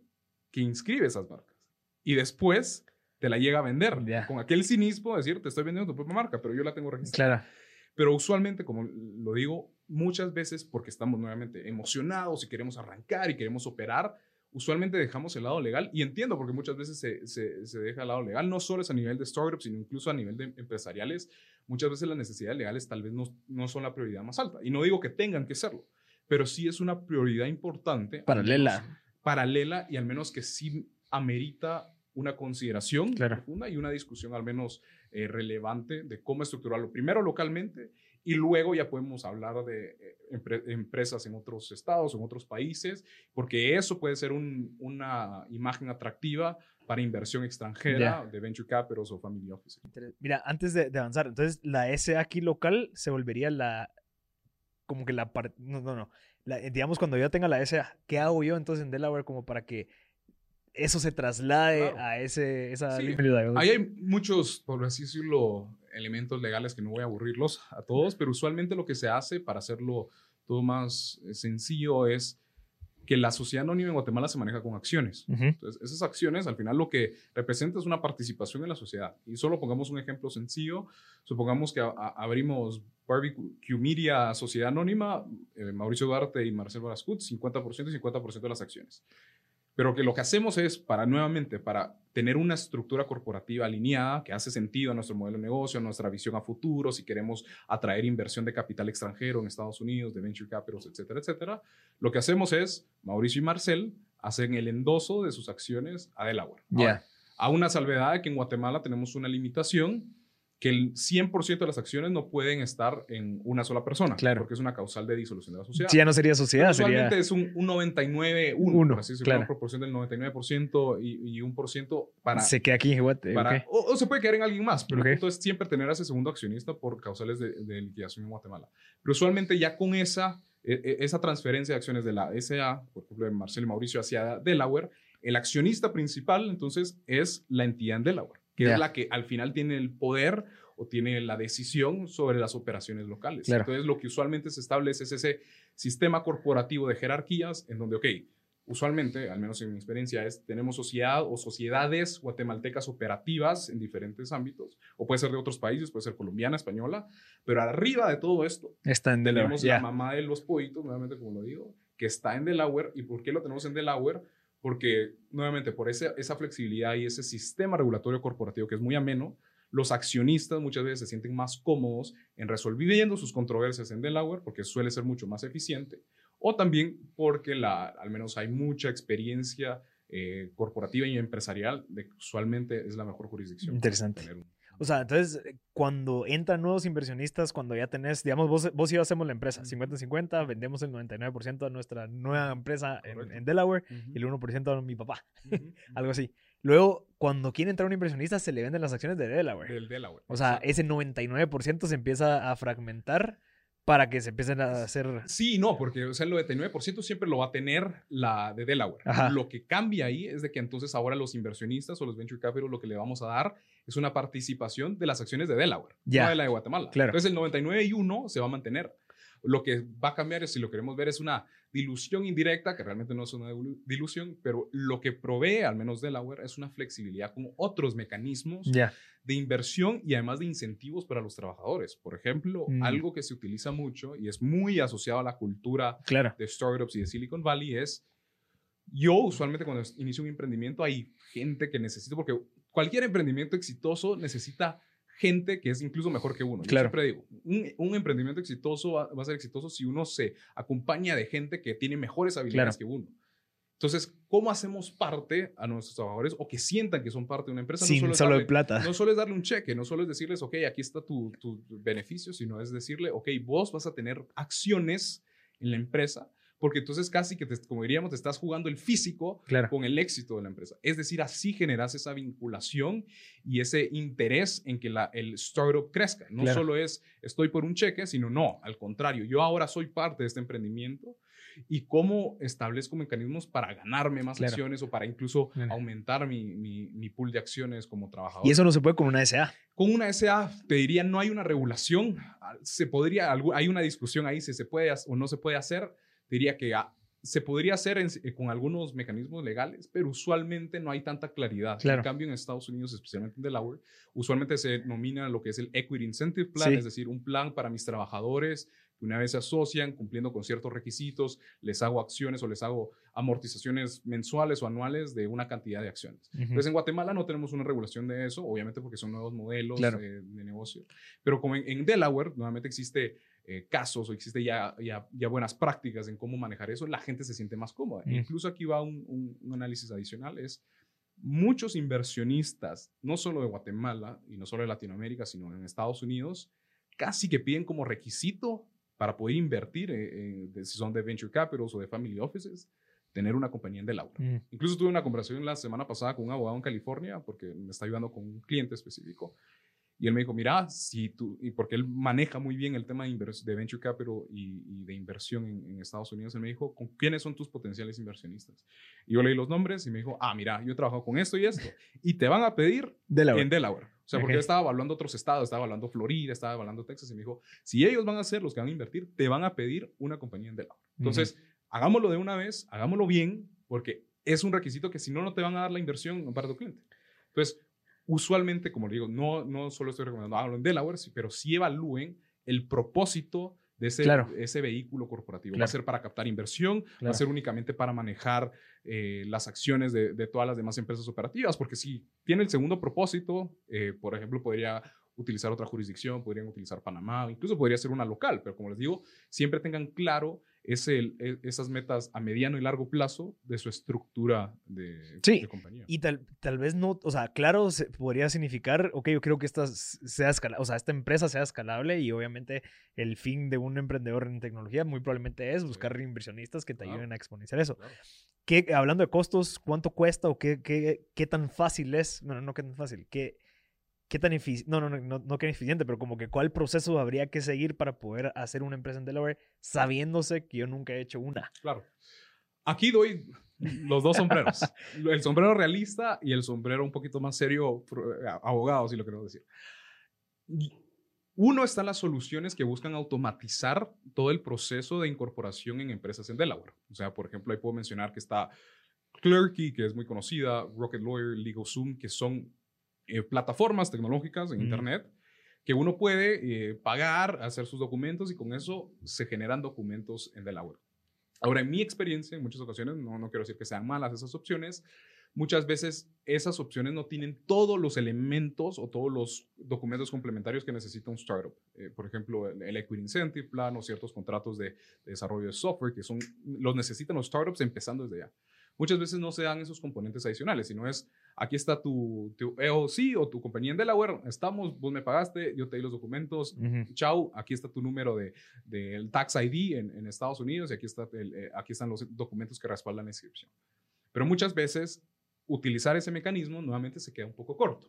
que inscribe esas marcas y después te la llega a vender con aquel cinismo de decir, te estoy vendiendo tu propia marca, pero yo la tengo registrada. Claro. Pero usualmente, como lo digo, muchas veces porque estamos nuevamente emocionados y queremos arrancar y queremos operar, usualmente dejamos el lado legal y entiendo porque muchas veces se, se, se, deja el lado legal, no solo es a nivel de startups, sino incluso a nivel de empresariales. Muchas veces las necesidades legales tal vez no, no son la prioridad más alta. Y no digo que tengan que serlo, pero sí es una prioridad importante. Paralela. paralela y al menos que sí amerita una consideración profunda y una discusión al menos eh, relevante de cómo estructurarlo primero localmente y luego ya podemos hablar de eh, empresas en otros estados, en otros países, porque eso puede ser una imagen atractiva para inversión extranjera de venture capitals o family office. Mira, antes de, avanzar, entonces la SA aquí local se volvería la, como que la parte, no, no, no, digamos cuando yo tenga la SA, ¿qué hago yo entonces en Delaware como para que eso se traslade a ese, esa sí. Ahí hay muchos, por así decirlo, elementos legales que no voy a aburrirlos a todos, pero usualmente lo que se hace para hacerlo todo más eh, sencillo es que la sociedad anónima en Guatemala se maneja con acciones. Entonces, esas acciones al final lo que representa es una participación en la sociedad. Y solo pongamos un ejemplo sencillo. Supongamos que abrimos Barbecue Media Sociedad Anónima, eh, Mauricio Duarte y Marcel Barascut, 50% y 50% de las acciones. Pero que lo que hacemos es para nuevamente, para tener una estructura corporativa alineada que hace sentido a nuestro modelo de negocio, a nuestra visión a futuro, si queremos atraer inversión de capital extranjero en Estados Unidos, de venture capitals, etcétera, etcétera. Lo que hacemos es, Mauricio y Marcel hacen el endoso de sus acciones a Delaware. A una salvedad de que en Guatemala tenemos una limitación que el 100% de las acciones no pueden estar en una sola persona, claro. porque es una causal de disolución de la sociedad. Sí, ya no sería sociedad, Usualmente es un, un 99-1, así claro. una proporción del 99% y, y 1% para... Se queda aquí, para, o, se puede quedar en alguien más, pero entonces siempre tener a ese segundo accionista por causales de, de, liquidación en Guatemala. Pero usualmente ya con esa, e, e, esa transferencia de acciones de la SA, por ejemplo, de Marcelo y Mauricio hacia Delaware, el accionista principal entonces es la entidad en Delaware que es la que al final tiene el poder o tiene la decisión sobre las operaciones locales. Entonces, lo que usualmente se establece es ese sistema corporativo de jerarquías en donde, ok, usualmente, al menos en mi experiencia, es tenemos sociedad o sociedades guatemaltecas operativas en diferentes ámbitos, o puede ser de otros países, puede ser colombiana, española, pero arriba de todo esto está en tenemos la mamá de los pollitos, nuevamente como lo digo, que está en Delaware. ¿Y por qué lo tenemos en Delaware? Porque nuevamente por esa, esa flexibilidad y ese sistema regulatorio corporativo que es muy ameno, los accionistas muchas veces se sienten más cómodos en resolviendo sus controversias en Delaware porque suele ser mucho más eficiente o también porque la, al menos hay mucha experiencia eh, corporativa y empresarial de que usualmente es la mejor jurisdicción. Interesante. O sea, entonces, cuando entran nuevos inversionistas, cuando ya tenés, digamos, vos, vos y yo hacemos la empresa, 50-50, vendemos el 99% de nuestra nueva empresa en, Delaware y el 1% a mi papá, (laughs) algo así. Luego, cuando quiere entrar un inversionista, se le venden las acciones de Delaware. Del Delaware. O sea, ese 99% se empieza a fragmentar para que se empiecen a hacer... Sí, no, porque o sea, el 99% siempre lo va a tener la de Delaware. Lo que cambia ahí es de que entonces ahora los inversionistas o los venture capital lo que le vamos a dar es una participación de las acciones de Delaware, no de la de Guatemala. Claro. Entonces el 99 y 1 se va a mantener. Lo que va a cambiar si lo queremos ver, es una dilución indirecta, que realmente no es una dilución, pero lo que provee, al menos Delaware, es una flexibilidad con otros mecanismos de inversión y además de incentivos para los trabajadores. Por ejemplo, mm. algo que se utiliza mucho y es muy asociado a la cultura de startups y de Silicon Valley es, yo usualmente cuando inicio un emprendimiento hay gente que necesito, porque cualquier emprendimiento exitoso necesita gente que es incluso mejor que uno. Claro. siempre digo, un, emprendimiento exitoso va, a ser exitoso si uno se acompaña de gente que tiene mejores habilidades que uno. Entonces, ¿cómo hacemos parte a nuestros trabajadores o que sientan que son parte de una empresa? Sin no solo, darle, plata. No solo es darle un cheque, no solo es decirles, ok, aquí está tu, tu beneficio, sino es decirle, ok, vos vas a tener acciones en la empresa, porque entonces casi que, te, como diríamos, te estás jugando el físico con el éxito de la empresa. Es decir, así generas esa vinculación y ese interés en que la, el startup crezca. No solo es estoy por un cheque, sino no, al contrario, yo ahora soy parte de este emprendimiento y cómo establezco mecanismos para ganarme más acciones o para incluso aumentar mi, mi, pool de acciones como trabajador. Y eso no se puede con una SA. Con una SA, te diría, no hay una regulación. Se podría, hay una discusión ahí si se puede o no se puede hacer. Diría que ah, se podría hacer eh, con algunos mecanismos legales, pero usualmente no hay tanta claridad. En cambio, en Estados Unidos, especialmente en Delaware, usualmente se denomina lo que es el Equity Incentive Plan, es decir, un plan para mis trabajadores que una vez se asocian cumpliendo con ciertos requisitos, les hago acciones o les hago amortizaciones mensuales o anuales de una cantidad de acciones. Entonces, en Guatemala no tenemos una regulación de eso, obviamente porque son nuevos modelos de, negocio, pero como en, Delaware, nuevamente existe eh, casos o existe ya, ya, ya, buenas prácticas en cómo manejar eso, la gente se siente más cómoda. Incluso aquí va un, un, un análisis adicional, es muchos inversionistas, no solo de Guatemala y no solo de Latinoamérica, sino en Estados Unidos, casi que piden como requisito para poder invertir, en, si son de venture capitals o de family offices, tener una compañía en Delaware. Mm. Incluso tuve una conversación la semana pasada con un abogado en California porque me está ayudando con un cliente específico y él me dijo, mira, si tú, y porque él maneja muy bien el tema de, de venture capital y, de inversión en, Estados Unidos, él me dijo, ¿con quiénes son tus potenciales inversionistas? Y yo leí los nombres y me dijo, ah, mira, yo he trabajado con esto y esto. Y te van a pedir en Delaware. O sea, porque yo estaba evaluando otros estados, estaba evaluando Florida, estaba evaluando Texas y me dijo, si ellos van a ser los que van a invertir, te van a pedir una compañía en Delaware. Entonces, hagámoslo de una vez, hagámoslo bien, porque es un requisito que si no, no te van a dar la inversión para tu cliente. Entonces, usualmente, como le digo, no, no solo estoy recomendando hablo en Delaware, pero sí evalúen el propósito de ese, ese vehículo corporativo. Va a ser para captar inversión, va a ser únicamente para manejar eh, las acciones de, de, todas las demás empresas operativas, porque si tiene el segundo propósito, eh, por ejemplo, podría utilizar otra jurisdicción, podrían utilizar Panamá, incluso podría ser una local, pero como les digo, siempre tengan claro es el, e, esas metas a mediano y largo plazo de su estructura de, sí, compañía. Y tal, tal vez no, o sea, claro, podría significar, ok, yo creo que esta, sea o sea, esta empresa sea escalable y obviamente el fin de un emprendedor en tecnología muy probablemente es buscar inversionistas que te ayuden a exponenciar eso. ¿Qué, hablando de costos, ¿cuánto cuesta o qué, qué, qué tan fácil es? Bueno, no qué tan fácil, ¿qué, qué tan eficiente, no, no, no, no que eficiente, pero como que cuál proceso habría que seguir para poder hacer una empresa en Delaware sabiéndose que yo nunca he hecho una. Claro. Aquí doy los dos sombreros, (laughs) el sombrero realista y el sombrero un poquito más serio, eh, abogado, si lo queremos decir. Uno está las soluciones que buscan automatizar todo el proceso de incorporación en empresas en Delaware. O sea, por ejemplo, ahí puedo mencionar que está Clerky, que es muy conocida, Rocket Lawyer, LegalZoom, que son eh, plataformas tecnológicas en Internet que uno puede eh, pagar, hacer sus documentos y con eso se generan documentos en Delaware. Ahora, en mi experiencia, en muchas ocasiones, no, no quiero decir que sean malas esas opciones, muchas veces esas opciones no tienen todos los elementos o todos los documentos complementarios que necesita un startup. Eh, por ejemplo, el, Equity Incentive Plan o ciertos contratos de, de, desarrollo de software que son, los necesitan los startups empezando desde ya. Muchas veces no se dan esos componentes adicionales, sino es aquí está tu, tu EOC o tu compañía en Delaware, estamos, vos me pagaste, yo te di los documentos, chao, aquí está tu número del de, Tax ID en, en, Estados Unidos y aquí, está eh, aquí están los documentos que respaldan la inscripción. Pero muchas veces utilizar ese mecanismo nuevamente se queda un poco corto.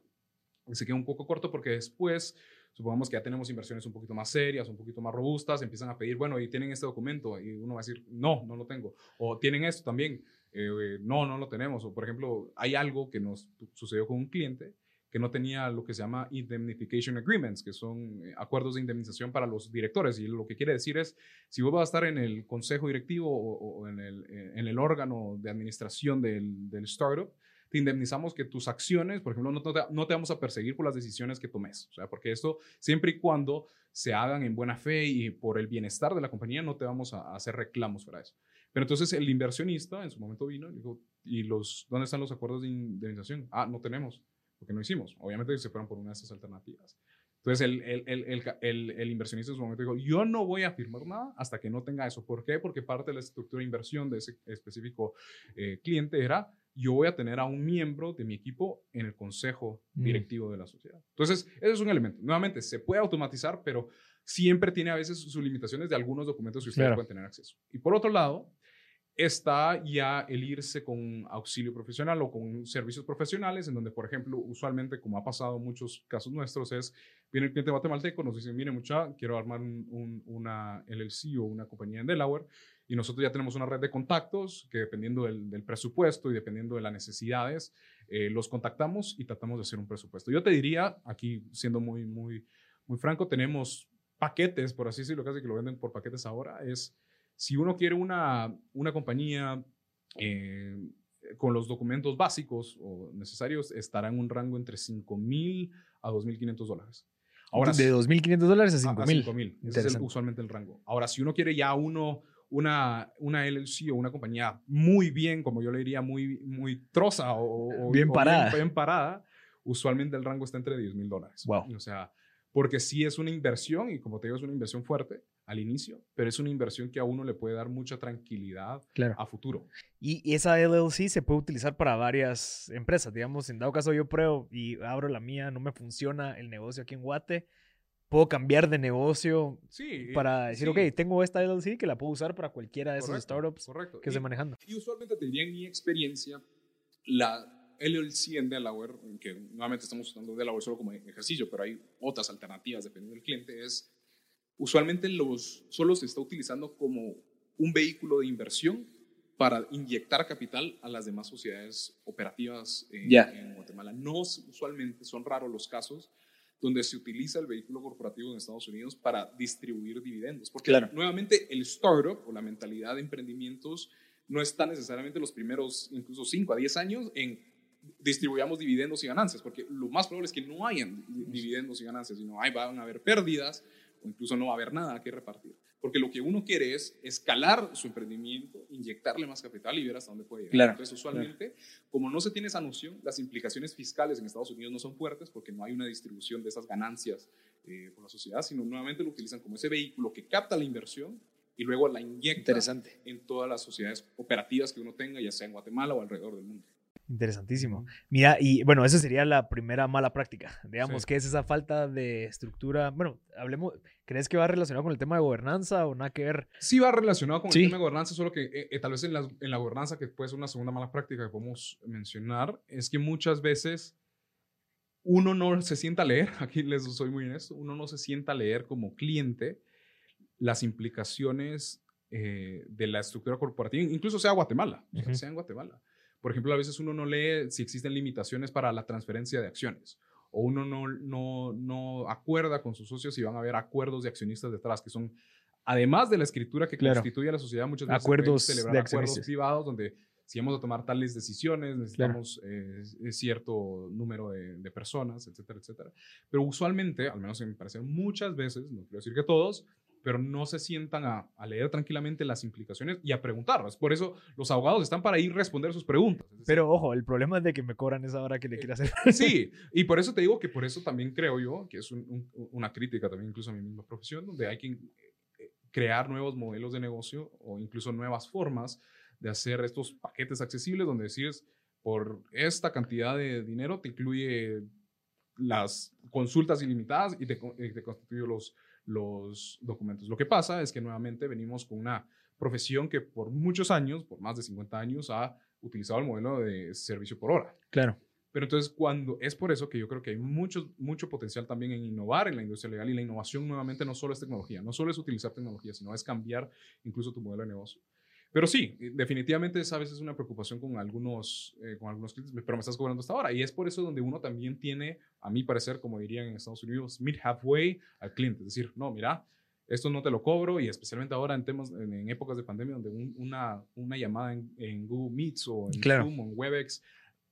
Se queda un poco corto porque después, supongamos que ya tenemos inversiones un poquito más serias, un poquito más robustas, empiezan a pedir, bueno, y tienen este documento, y uno va a decir, no, no lo tengo. O tienen esto también, eh, no, no lo tenemos. O por ejemplo, hay algo que nos sucedió con un cliente que no tenía lo que se llama indemnification agreements, que son eh, acuerdos de indemnización para los directores. Y lo que quiere decir es, si vos vas a estar en el consejo directivo o, en, el, eh, en, el, órgano de administración del, del, startup, te indemnizamos que tus acciones, por ejemplo, no te, no te, vamos a perseguir por las decisiones que tomes. O sea, porque esto, siempre y cuando se hagan en buena fe y por el bienestar de la compañía, no te vamos a hacer reclamos para eso. Pero entonces el inversionista en su momento vino y dijo, ¿y los, dónde están los acuerdos de indemnización? Ah, no tenemos, porque no hicimos. Obviamente se fueron por una de esas alternativas. Entonces el, el, el, el, inversionista en su momento dijo, yo no voy a firmar nada hasta que no tenga eso. ¿Por qué? Porque parte de la estructura de inversión de ese específico eh, cliente era, yo voy a tener a un miembro de mi equipo en el consejo mm. directivo de la sociedad. Entonces, ese es un elemento. Nuevamente, se puede automatizar, pero siempre tiene a veces sus limitaciones de algunos documentos que ustedes pueden tener acceso. Y por otro lado, está ya el irse con auxilio profesional o con servicios profesionales, en donde, por ejemplo, usualmente, como ha pasado en muchos casos nuestros, es, viene el cliente guatemalteco, nos dicen, mire, mucha, quiero armar una LLC o una compañía en Delaware, y nosotros ya tenemos una red de contactos que dependiendo del, presupuesto y dependiendo de las necesidades, eh, los contactamos y tratamos de hacer un presupuesto. Yo te diría, aquí siendo muy, muy, muy franco, tenemos paquetes, por así decirlo, casi que lo venden por paquetes ahora, es si uno quiere una, una compañía eh, con los documentos básicos o necesarios, estará en un rango entre 5 mil a 2.500 dólares. Ahora, de 2.500 dólares a 5.000. mil. Ese es usualmente el rango. Ahora, si uno quiere ya uno, una, una LLC o una compañía muy bien, como yo le diría, muy, muy troza o, bien, parada. Bien, parada, usualmente el rango está entre 10 mil dólares. Wow. O sea, porque sí es una inversión y como te digo, es una inversión fuerte al inicio, pero es una inversión que a uno le puede dar mucha tranquilidad a futuro. Y, esa LLC se puede utilizar para varias empresas. Digamos, en dado caso yo pruebo y abro la mía, no me funciona el negocio aquí en Guate, puedo cambiar de negocio para decir, ok, tengo esta LLC que la puedo usar para cualquiera de esos startups que esté manejando. Y usualmente te diría en mi experiencia, la LLC en Delaware, que nuevamente estamos usando Delaware solo como ejercicio, pero hay otras alternativas dependiendo del cliente, es usualmente los, solo se está utilizando como un vehículo de inversión para inyectar capital a las demás sociedades operativas en, Guatemala. No usualmente, son raros los casos donde se utiliza el vehículo corporativo en Estados Unidos para distribuir dividendos. Porque nuevamente el startup o la mentalidad de emprendimientos no está necesariamente los primeros incluso 5 a 10 años en distribuyamos dividendos y ganancias, porque lo más probable es que no hayan dividendos y ganancias, sino hay, van a haber pérdidas, o incluso no va a haber nada que repartir. Porque lo que uno quiere es escalar su emprendimiento, inyectarle más capital y ver hasta dónde puede llegar. Claro, Entonces, usualmente, como no se tiene esa noción, las implicaciones fiscales en Estados Unidos no son fuertes porque no hay una distribución de esas ganancias eh, por la sociedad, sino nuevamente lo utilizan como ese vehículo que capta la inversión y luego la inyecta Interesante. en todas las sociedades operativas que uno tenga, ya sea en Guatemala o alrededor del mundo. Interesantísimo. Mira, y bueno, esa sería la primera mala práctica. (laughs) Digamos, que es esa falta de estructura? Bueno, hablemos, ¿crees que va relacionado con el tema de gobernanza o nada que ver? Sí va relacionado con el tema de gobernanza, solo que eh, eh, tal vez en la, en la gobernanza, que puede ser una segunda mala práctica que podemos mencionar, es que muchas veces uno no se sienta a leer, (laughs) aquí les soy muy honesto, uno no se sienta a leer como cliente las implicaciones eh, de la estructura corporativa, incluso sea Guatemala, sea en Guatemala. Por ejemplo, a veces uno no lee si existen limitaciones para la transferencia de acciones o uno no, no, no acuerda con sus socios si van a haber acuerdos de accionistas detrás, que son, además de la escritura que constituye a la sociedad, muchas veces acuerdos celebrar de acuerdos privados donde si vamos a tomar tales decisiones, necesitamos eh, cierto número de, de, personas, etcétera, etcétera. Pero usualmente, al menos me parece muchas veces, no quiero decir que todos, pero no se sientan a, leer tranquilamente las implicaciones y a preguntarlas. Por eso los abogados están para ir a responder sus preguntas. pero ojo, el problema es de que me cobran esa hora que le quiero hacer. Sí, y por eso te digo que por eso también creo yo, que es una crítica también incluso a mi misma profesión, donde hay que eh, crear nuevos modelos de negocio o incluso nuevas formas de hacer estos paquetes accesibles donde decís, por esta cantidad de dinero te incluye las consultas ilimitadas y te, te constituye los, los documentos. Lo que pasa es que nuevamente venimos con una profesión que por muchos años, por más de 50 años, ha utilizado el modelo de servicio por hora. Claro. Pero entonces, cuando es por eso que yo creo que hay mucho, mucho potencial también en innovar en la industria legal y la innovación nuevamente no solo es tecnología, no solo es utilizar tecnología, sino es cambiar incluso tu modelo de negocio. Pero sí, definitivamente esa a veces es una preocupación con algunos, eh, con algunos clientes, pero me estás cobrando hasta ahora. Y es por eso donde uno también tiene, a mi parecer, como dirían en Estados Unidos, meet halfway al cliente. Es decir, no, mira, esto no te lo cobro y especialmente ahora en temas, en, épocas de pandemia donde una, una llamada en, Google Meets o en Zoom o en WebEx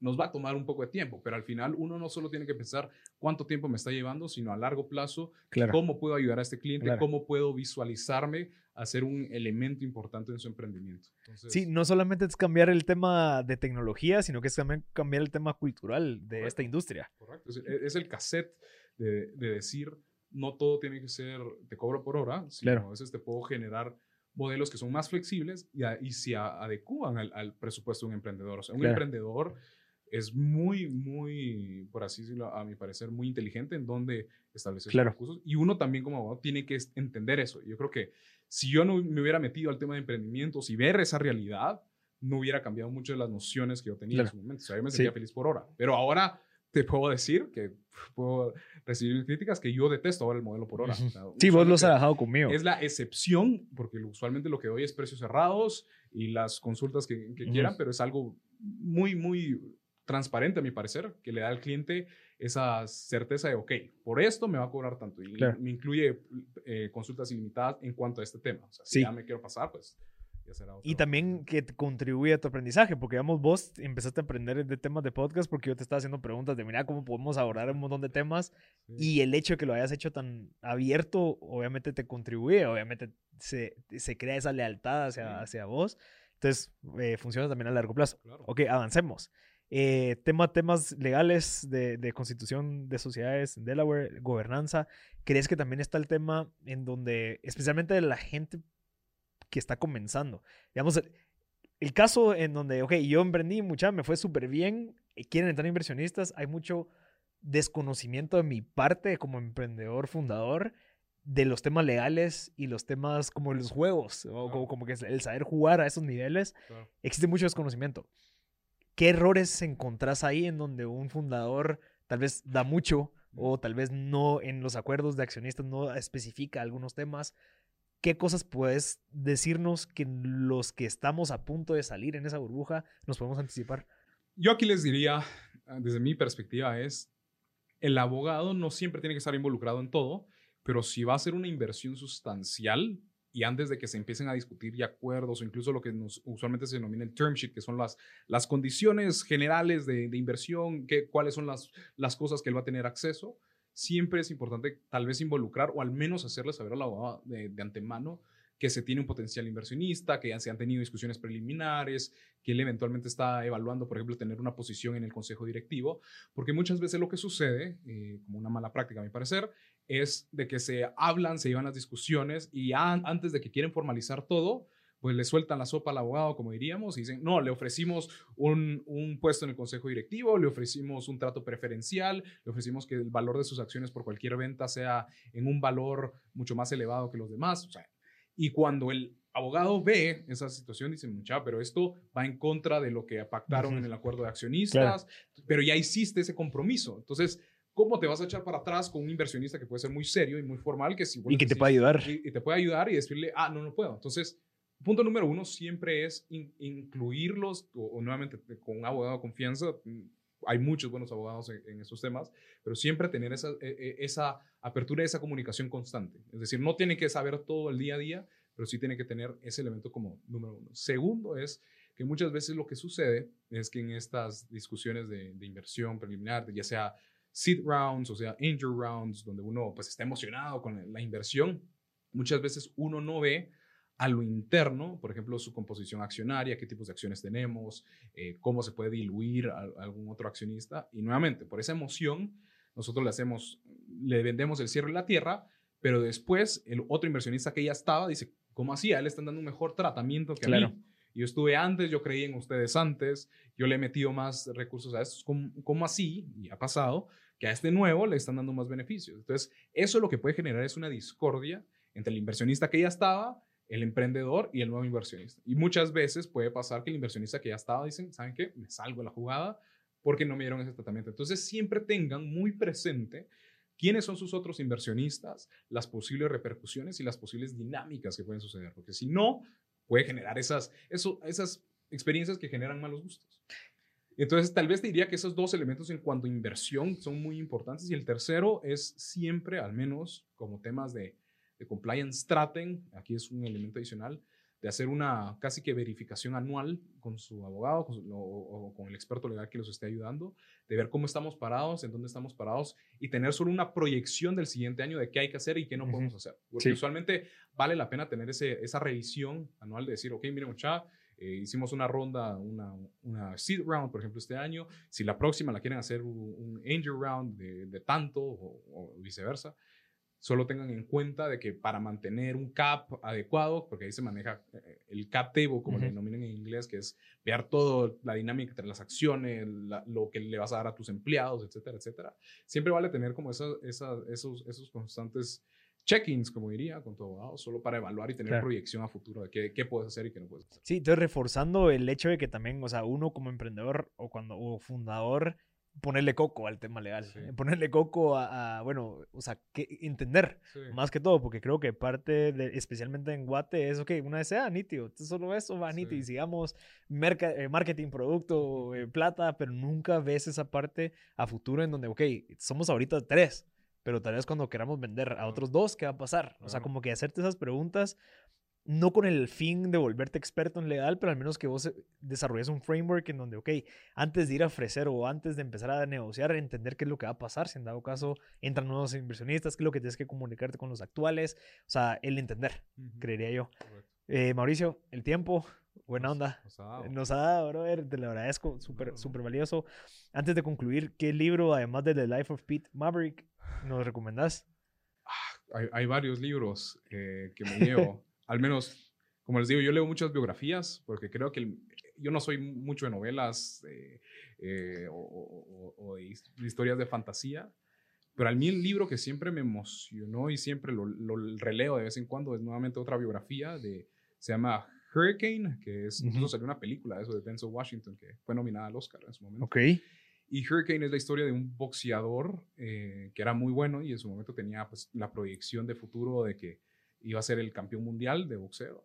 nos va a tomar un poco de tiempo, pero al final uno no solo tiene que pensar cuánto tiempo me está llevando, sino a largo plazo, cómo puedo ayudar a este cliente, cómo puedo visualizarme a ser un elemento importante en su emprendimiento. sí, no solamente es cambiar el tema de tecnología, sino que es también cambiar el tema cultural de esta industria. Correcto, es, el cassette de, decir, no todo tiene que ser, te cobro por hora, sino a veces te puedo generar modelos que son más flexibles y, y se adecúan al, presupuesto de un emprendedor. O sea, un emprendedor es muy, muy, por así decirlo, a mi parecer, muy inteligente en donde establecer Claro. recursos. Y uno también como abogado tiene que es- entender eso. Yo creo que si yo no me hubiera metido al tema de emprendimientos y ver esa realidad, no hubiera cambiado mucho de las nociones que yo tenía Claro. en su momento. O sea, yo me Sí. sentía feliz por hora. Pero ahora te puedo decir que puedo recibir críticas que yo detesto ahora el modelo por hora. O sea, Sí, vos los usualmente- has dejado conmigo. es la excepción, porque lo- usualmente lo que doy es precios cerrados y las consultas que, que Ujú. quieran, pero es algo muy, muy transparente a mi parecer, que le da al cliente esa certeza de, ok, por esto me va a cobrar tanto. Y Claro. me incluye eh, consultas ilimitadas en cuanto a este tema. O sea, si Sí. ya me quiero pasar, pues ya será otro. Y también que te contribuye a tu aprendizaje, porque digamos, vos empezaste a aprender de temas de podcast porque yo te estaba haciendo preguntas de, mira, cómo podemos abordar un montón de temas Sí. y el hecho de que lo hayas hecho tan abierto, obviamente te contribuye, obviamente se, se crea esa lealtad hacia, Sí. hacia vos, entonces eh, funciona también a largo plazo. Claro. Ok, avancemos. Eh, tema, temas legales de, de constitución de sociedades en Delaware, gobernanza. ¿Crees que también está el tema en donde, especialmente de la gente que está comenzando? Digamos, el, el caso en donde, ok, yo emprendí mucha, me fue súper bien, eh, quieren entrar inversionistas, hay mucho desconocimiento de mi parte como emprendedor fundador de los temas legales y los temas como los juegos, o Claro. como, como que es el saber jugar a esos niveles Claro. existe mucho desconocimiento. ¿Qué errores encontrás ahí en donde un fundador tal vez da mucho o tal vez no en los acuerdos de accionistas no especifica algunos temas? ¿Qué cosas puedes decirnos que los que estamos a punto de salir en esa burbuja nos podemos anticipar? Yo aquí les diría, ah, desde mi perspectiva, es el abogado no siempre tiene que estar involucrado en todo, pero si va a ser una inversión sustancial y antes de que se empiecen a discutir ya acuerdos o incluso lo que usualmente se denomina el term sheet, que son las, las condiciones generales de, de inversión, que, cuáles son las, las cosas que él va a tener acceso, siempre es importante tal vez involucrar o al menos hacerle saber al abogado de, de antemano que se tiene un potencial inversionista, que ya se han tenido discusiones preliminares, que él eventualmente está evaluando, por ejemplo, tener una posición en el consejo directivo, porque muchas veces lo que sucede, eh, como una mala práctica a mi parecer, es de que se hablan, se llevan las discusiones y an- antes de que quieren formalizar todo, pues le sueltan la sopa al abogado, como diríamos, y dicen, no, le ofrecimos un, un puesto en el consejo directivo, le ofrecimos un trato preferencial, le ofrecimos que el valor de sus acciones por cualquier venta sea en un valor mucho más elevado que los demás. O sea, y cuando el abogado ve esa situación, dice, mucha, pero esto va en contra de lo que pactaron en el acuerdo de accionistas, pero ya hiciste ese compromiso. Entonces, ¿cómo te vas a echar para atrás con un inversionista que puede ser muy serio y muy formal? Que si Y que te puede ayudar. Y, y te puede ayudar y decirle, ah, no, no puedo. Entonces, punto número uno siempre es in- incluirlos, o, o nuevamente con un abogado de confianza. mm, Hay muchos buenos abogados en, en estos temas, pero siempre tener esa, eh, eh, esa apertura, esa comunicación constante. Es decir, no tiene que saber todo el día a día, pero sí tiene que tener ese elemento como número uno. Segundo es que muchas veces lo que sucede es que en estas discusiones de, de inversión preliminar, ya sea seed rounds, o sea, angel rounds, donde uno pues está emocionado con la inversión, muchas veces uno no ve a lo interno, por ejemplo, su composición accionaria, qué tipos de acciones tenemos, eh, cómo se puede diluir a, a algún otro accionista. Y nuevamente, por esa emoción, nosotros le hacemos, le vendemos el cierre de la tierra, pero después el otro inversionista que ya estaba dice, ¿cómo así? A él le están dando un mejor tratamiento que a Claro. mí. Yo estuve antes, yo creí en ustedes antes, yo le he metido más recursos a estos. ¿Cómo, cómo así? Y ha pasado que a este nuevo le están dando más beneficios. Entonces, eso lo que puede generar es una discordia entre el inversionista que ya estaba, el emprendedor y el nuevo inversionista. Y muchas veces puede pasar que el inversionista que ya estaba dicen, ¿saben qué? Me salgo de la jugada porque no me dieron ese tratamiento. Entonces, siempre tengan muy presente quiénes son sus otros inversionistas, las posibles repercusiones y las posibles dinámicas que pueden suceder, porque si no, puede generar esas, esas experiencias que generan malos gustos. Entonces, tal vez te diría que esos dos elementos en cuanto a inversión son muy importantes y el tercero es siempre, al menos como temas de, de compliance, traten, aquí es un elemento adicional, de hacer una casi que verificación anual con su abogado con su- o, o con el experto legal que los esté ayudando, de ver cómo estamos parados, en dónde estamos parados y tener solo una proyección del siguiente año de qué hay que hacer y qué no Ujú. podemos hacer. Porque Sí. usualmente vale la pena tener ese, esa revisión anual de decir, ok, miren, mucha, eh, hicimos una ronda, una, una seed round, por ejemplo, este año. Si la próxima la quieren hacer un, un angel round de, de tanto o, o viceversa, solo tengan en cuenta de que para mantener un cap adecuado, porque ahí se maneja eh, el cap table, como le denominan en inglés, que es ver todo, la dinámica entre las acciones, lo que le vas a dar a tus empleados, etcétera, etcétera. Siempre vale tener como esos, esos constantes check-ins, como diría, con tu abogado, solo para evaluar y tener proyección a futuro de qué, qué, puedes hacer y qué no puedes hacer. Sí, entonces reforzando el hecho de que también, o sea, uno como emprendedor o cuando o fundador ponerle coco al tema legal, ponerle coco a, bueno, o sea, que entender más que todo, porque creo que parte de, especialmente en Guate, es, ok, una vez sea nítido, solo eso va nítido y sigamos eh, marketing, producto, (laughs) eh, plata, pero nunca ves esa parte a futuro en donde, ok, somos ahorita tres, pero tal vez cuando queramos vender a otros dos, ¿qué va a pasar? O sea, como que hacerte esas preguntas no con el fin de volverte experto en legal, pero al menos que vos eh, desarrolles un framework en donde, ok, antes de ir a ofrecer o antes de empezar a negociar, entender qué es lo que va a pasar, si en dado caso entran nuevos inversionistas, qué es lo que tienes que comunicarte con los actuales, o sea, el entender, creería yo. Eh, Mauricio, el tiempo, buena onda. Nos, ha dado. Nos ha dado, brother, te lo agradezco, súper super valioso. Antes de concluir, ¿qué libro, además de The Life of Pete Maverick, nos recomendás? Ah, hay, varios libros eh, que me llevo. (laughs) al menos, como les digo, yo leo muchas biografías porque creo que yo no soy mucho de novelas eh, eh, o, de historias de fantasía, pero al mí el libro que siempre me emocionó y siempre lo, releo de vez en cuando es nuevamente otra biografía de, se llama Hurricane, que es, incluso salió una película de eso de Denzel Washington que fue nominada al Oscar en su momento. Ok. Y Hurricane es la historia de un boxeador eh, que era muy bueno y en su momento tenía pues, la proyección de futuro de que iba a ser el campeón mundial de boxeo.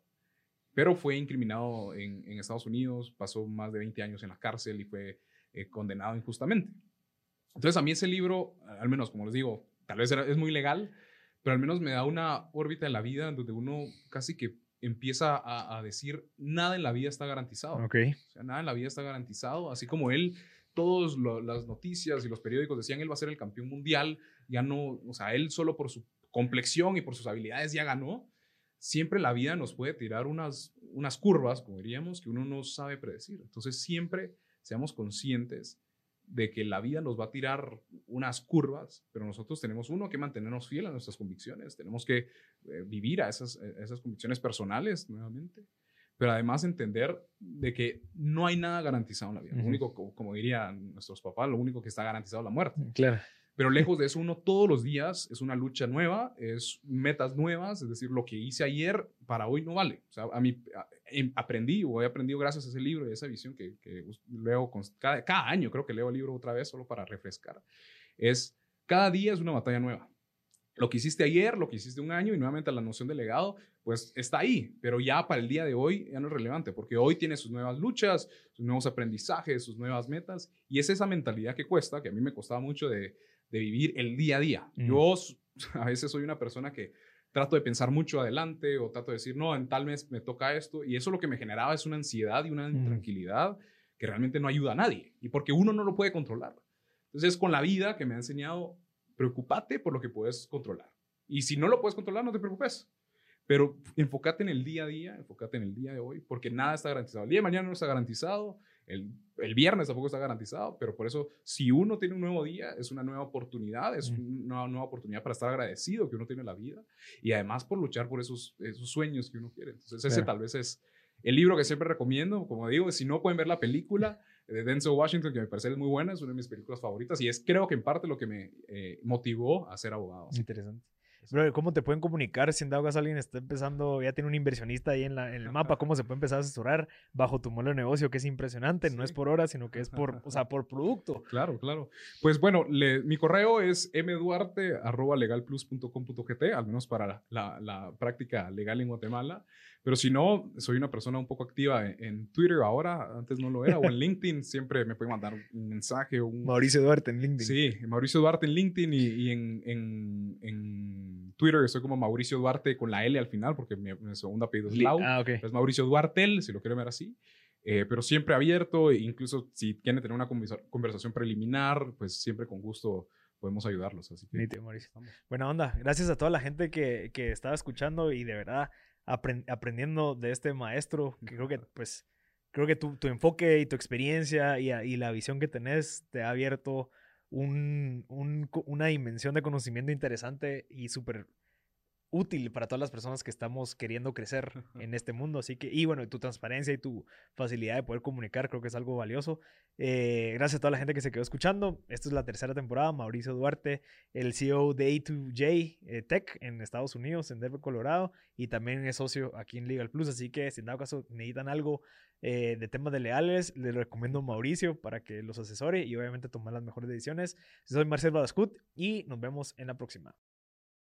Pero fue incriminado en, Estados Unidos, pasó más de 20 años en la cárcel y fue eh, condenado injustamente. Entonces a mí ese libro, al menos como les digo, tal vez es muy legal, pero al menos me da una órbita en la vida donde uno casi que empieza a, decir, nada en la vida está garantizado. Okay. O sea, nada en la vida está garantizado, así como él todas las noticias y los periódicos decían él va a ser el campeón mundial, ya no, o sea, él solo por su complexión y por sus habilidades ya ganó, siempre la vida nos puede tirar unas, unas curvas, como diríamos, que uno no sabe predecir. Entonces siempre seamos conscientes de que la vida nos va a tirar unas curvas, pero nosotros tenemos uno que mantenernos fieles a nuestras convicciones, tenemos que eh, vivir a esas, esas convicciones personales nuevamente, pero además entender de que no hay nada garantizado en la vida. Lo único, como, dirían nuestros papás, lo único que está garantizado es la muerte. Claro. Pero lejos de eso, uno todos los días es una lucha nueva, es metas nuevas, es decir, lo que hice ayer para hoy no vale. O sea, a mí em, aprendí o he aprendido gracias a ese libro y esa visión que, que leo cada, cada año, creo que leo el libro otra vez solo para refrescar, es cada día es una batalla nueva. Lo que hiciste ayer, lo que hiciste un año y nuevamente la noción de legado, pues está ahí, pero ya para el día de hoy ya no es relevante, porque hoy tiene sus nuevas luchas, sus nuevos aprendizajes, sus nuevas metas, y es esa mentalidad que cuesta, que a mí me costaba mucho de, de vivir el día a día. Yo (laughs) a veces soy una persona que trato de pensar mucho adelante o trato de decir, no, en tal mes me toca esto. Y eso lo que me generaba es una ansiedad y una intranquilidad que realmente no ayuda a nadie. Y porque uno no lo puede controlar. Entonces, con la vida que me ha enseñado, preocúpate por lo que puedes controlar. Y si no lo puedes controlar, no te preocupes. Pero enfócate en el día a día, enfócate en el día de hoy, porque nada está garantizado. El día de mañana no está garantizado, el, el, viernes tampoco está garantizado, pero por eso, si uno tiene un nuevo día, es una nueva oportunidad, es una nueva oportunidad para estar agradecido que uno tiene la vida y además por luchar por esos, esos sueños que uno quiere. Entonces, ese tal vez es el libro que siempre recomiendo. Como digo, si no pueden ver la película de Denzel Washington, que me parece muy buena, es una de mis películas favoritas y es creo que en parte lo que me eh, motivó a ser abogado. Interesante. Bro, ¿cómo te pueden comunicar si en dado caso alguien está empezando, ya tiene un inversionista ahí en, la, en el mapa? ¿Cómo se puede empezar a asesorar bajo tu modelo de negocio? Que es impresionante, no es por hora, sino que es por, o sea, por producto. Claro, claro. Pues bueno, mi correo es mduarte.legalplus.com.gt, al menos para la, la, práctica legal en Guatemala. Pero si no, soy una persona un poco activa en, Twitter ahora, antes no lo era, o en (laughs) LinkedIn, siempre me pueden mandar un mensaje. Un... Mauricio Duarte en LinkedIn. Sí, Mauricio Duarte en LinkedIn y, en, en, en, Twitter soy como Mauricio Duarte con la L al final, porque mi, segundo apellido es Lau. Ah, okay. Es Mauricio Duartel, si lo quieren ver así. Eh, pero siempre abierto, e incluso si quieren tener una conversación preliminar, pues siempre con gusto podemos ayudarlos. Así que, Mauricio. Buena onda. Gracias a toda la gente que, que estaba escuchando y de verdad aprendiendo de este maestro, que creo que pues creo que tu, tu enfoque y tu experiencia y, y, la visión que tenés te ha abierto un, un, una dimensión de conocimiento interesante y súper útil para todas las personas que estamos queriendo crecer en este mundo. Así que, y bueno, tu transparencia y tu facilidad de poder comunicar creo que es algo valioso. Eh, gracias a toda la gente que se quedó escuchando. Esta es la tercera temporada. Mauricio Duarte, el CEO de A2J eh, Tech en Estados Unidos, en Denver, Colorado, y también es socio aquí en Legal Plus. Así que, si en dado caso necesitan algo eh, de temas de leales, les recomiendo a Mauricio para que los asesore y obviamente tomar las mejores decisiones. Soy Marcel Badascut y nos vemos en la próxima.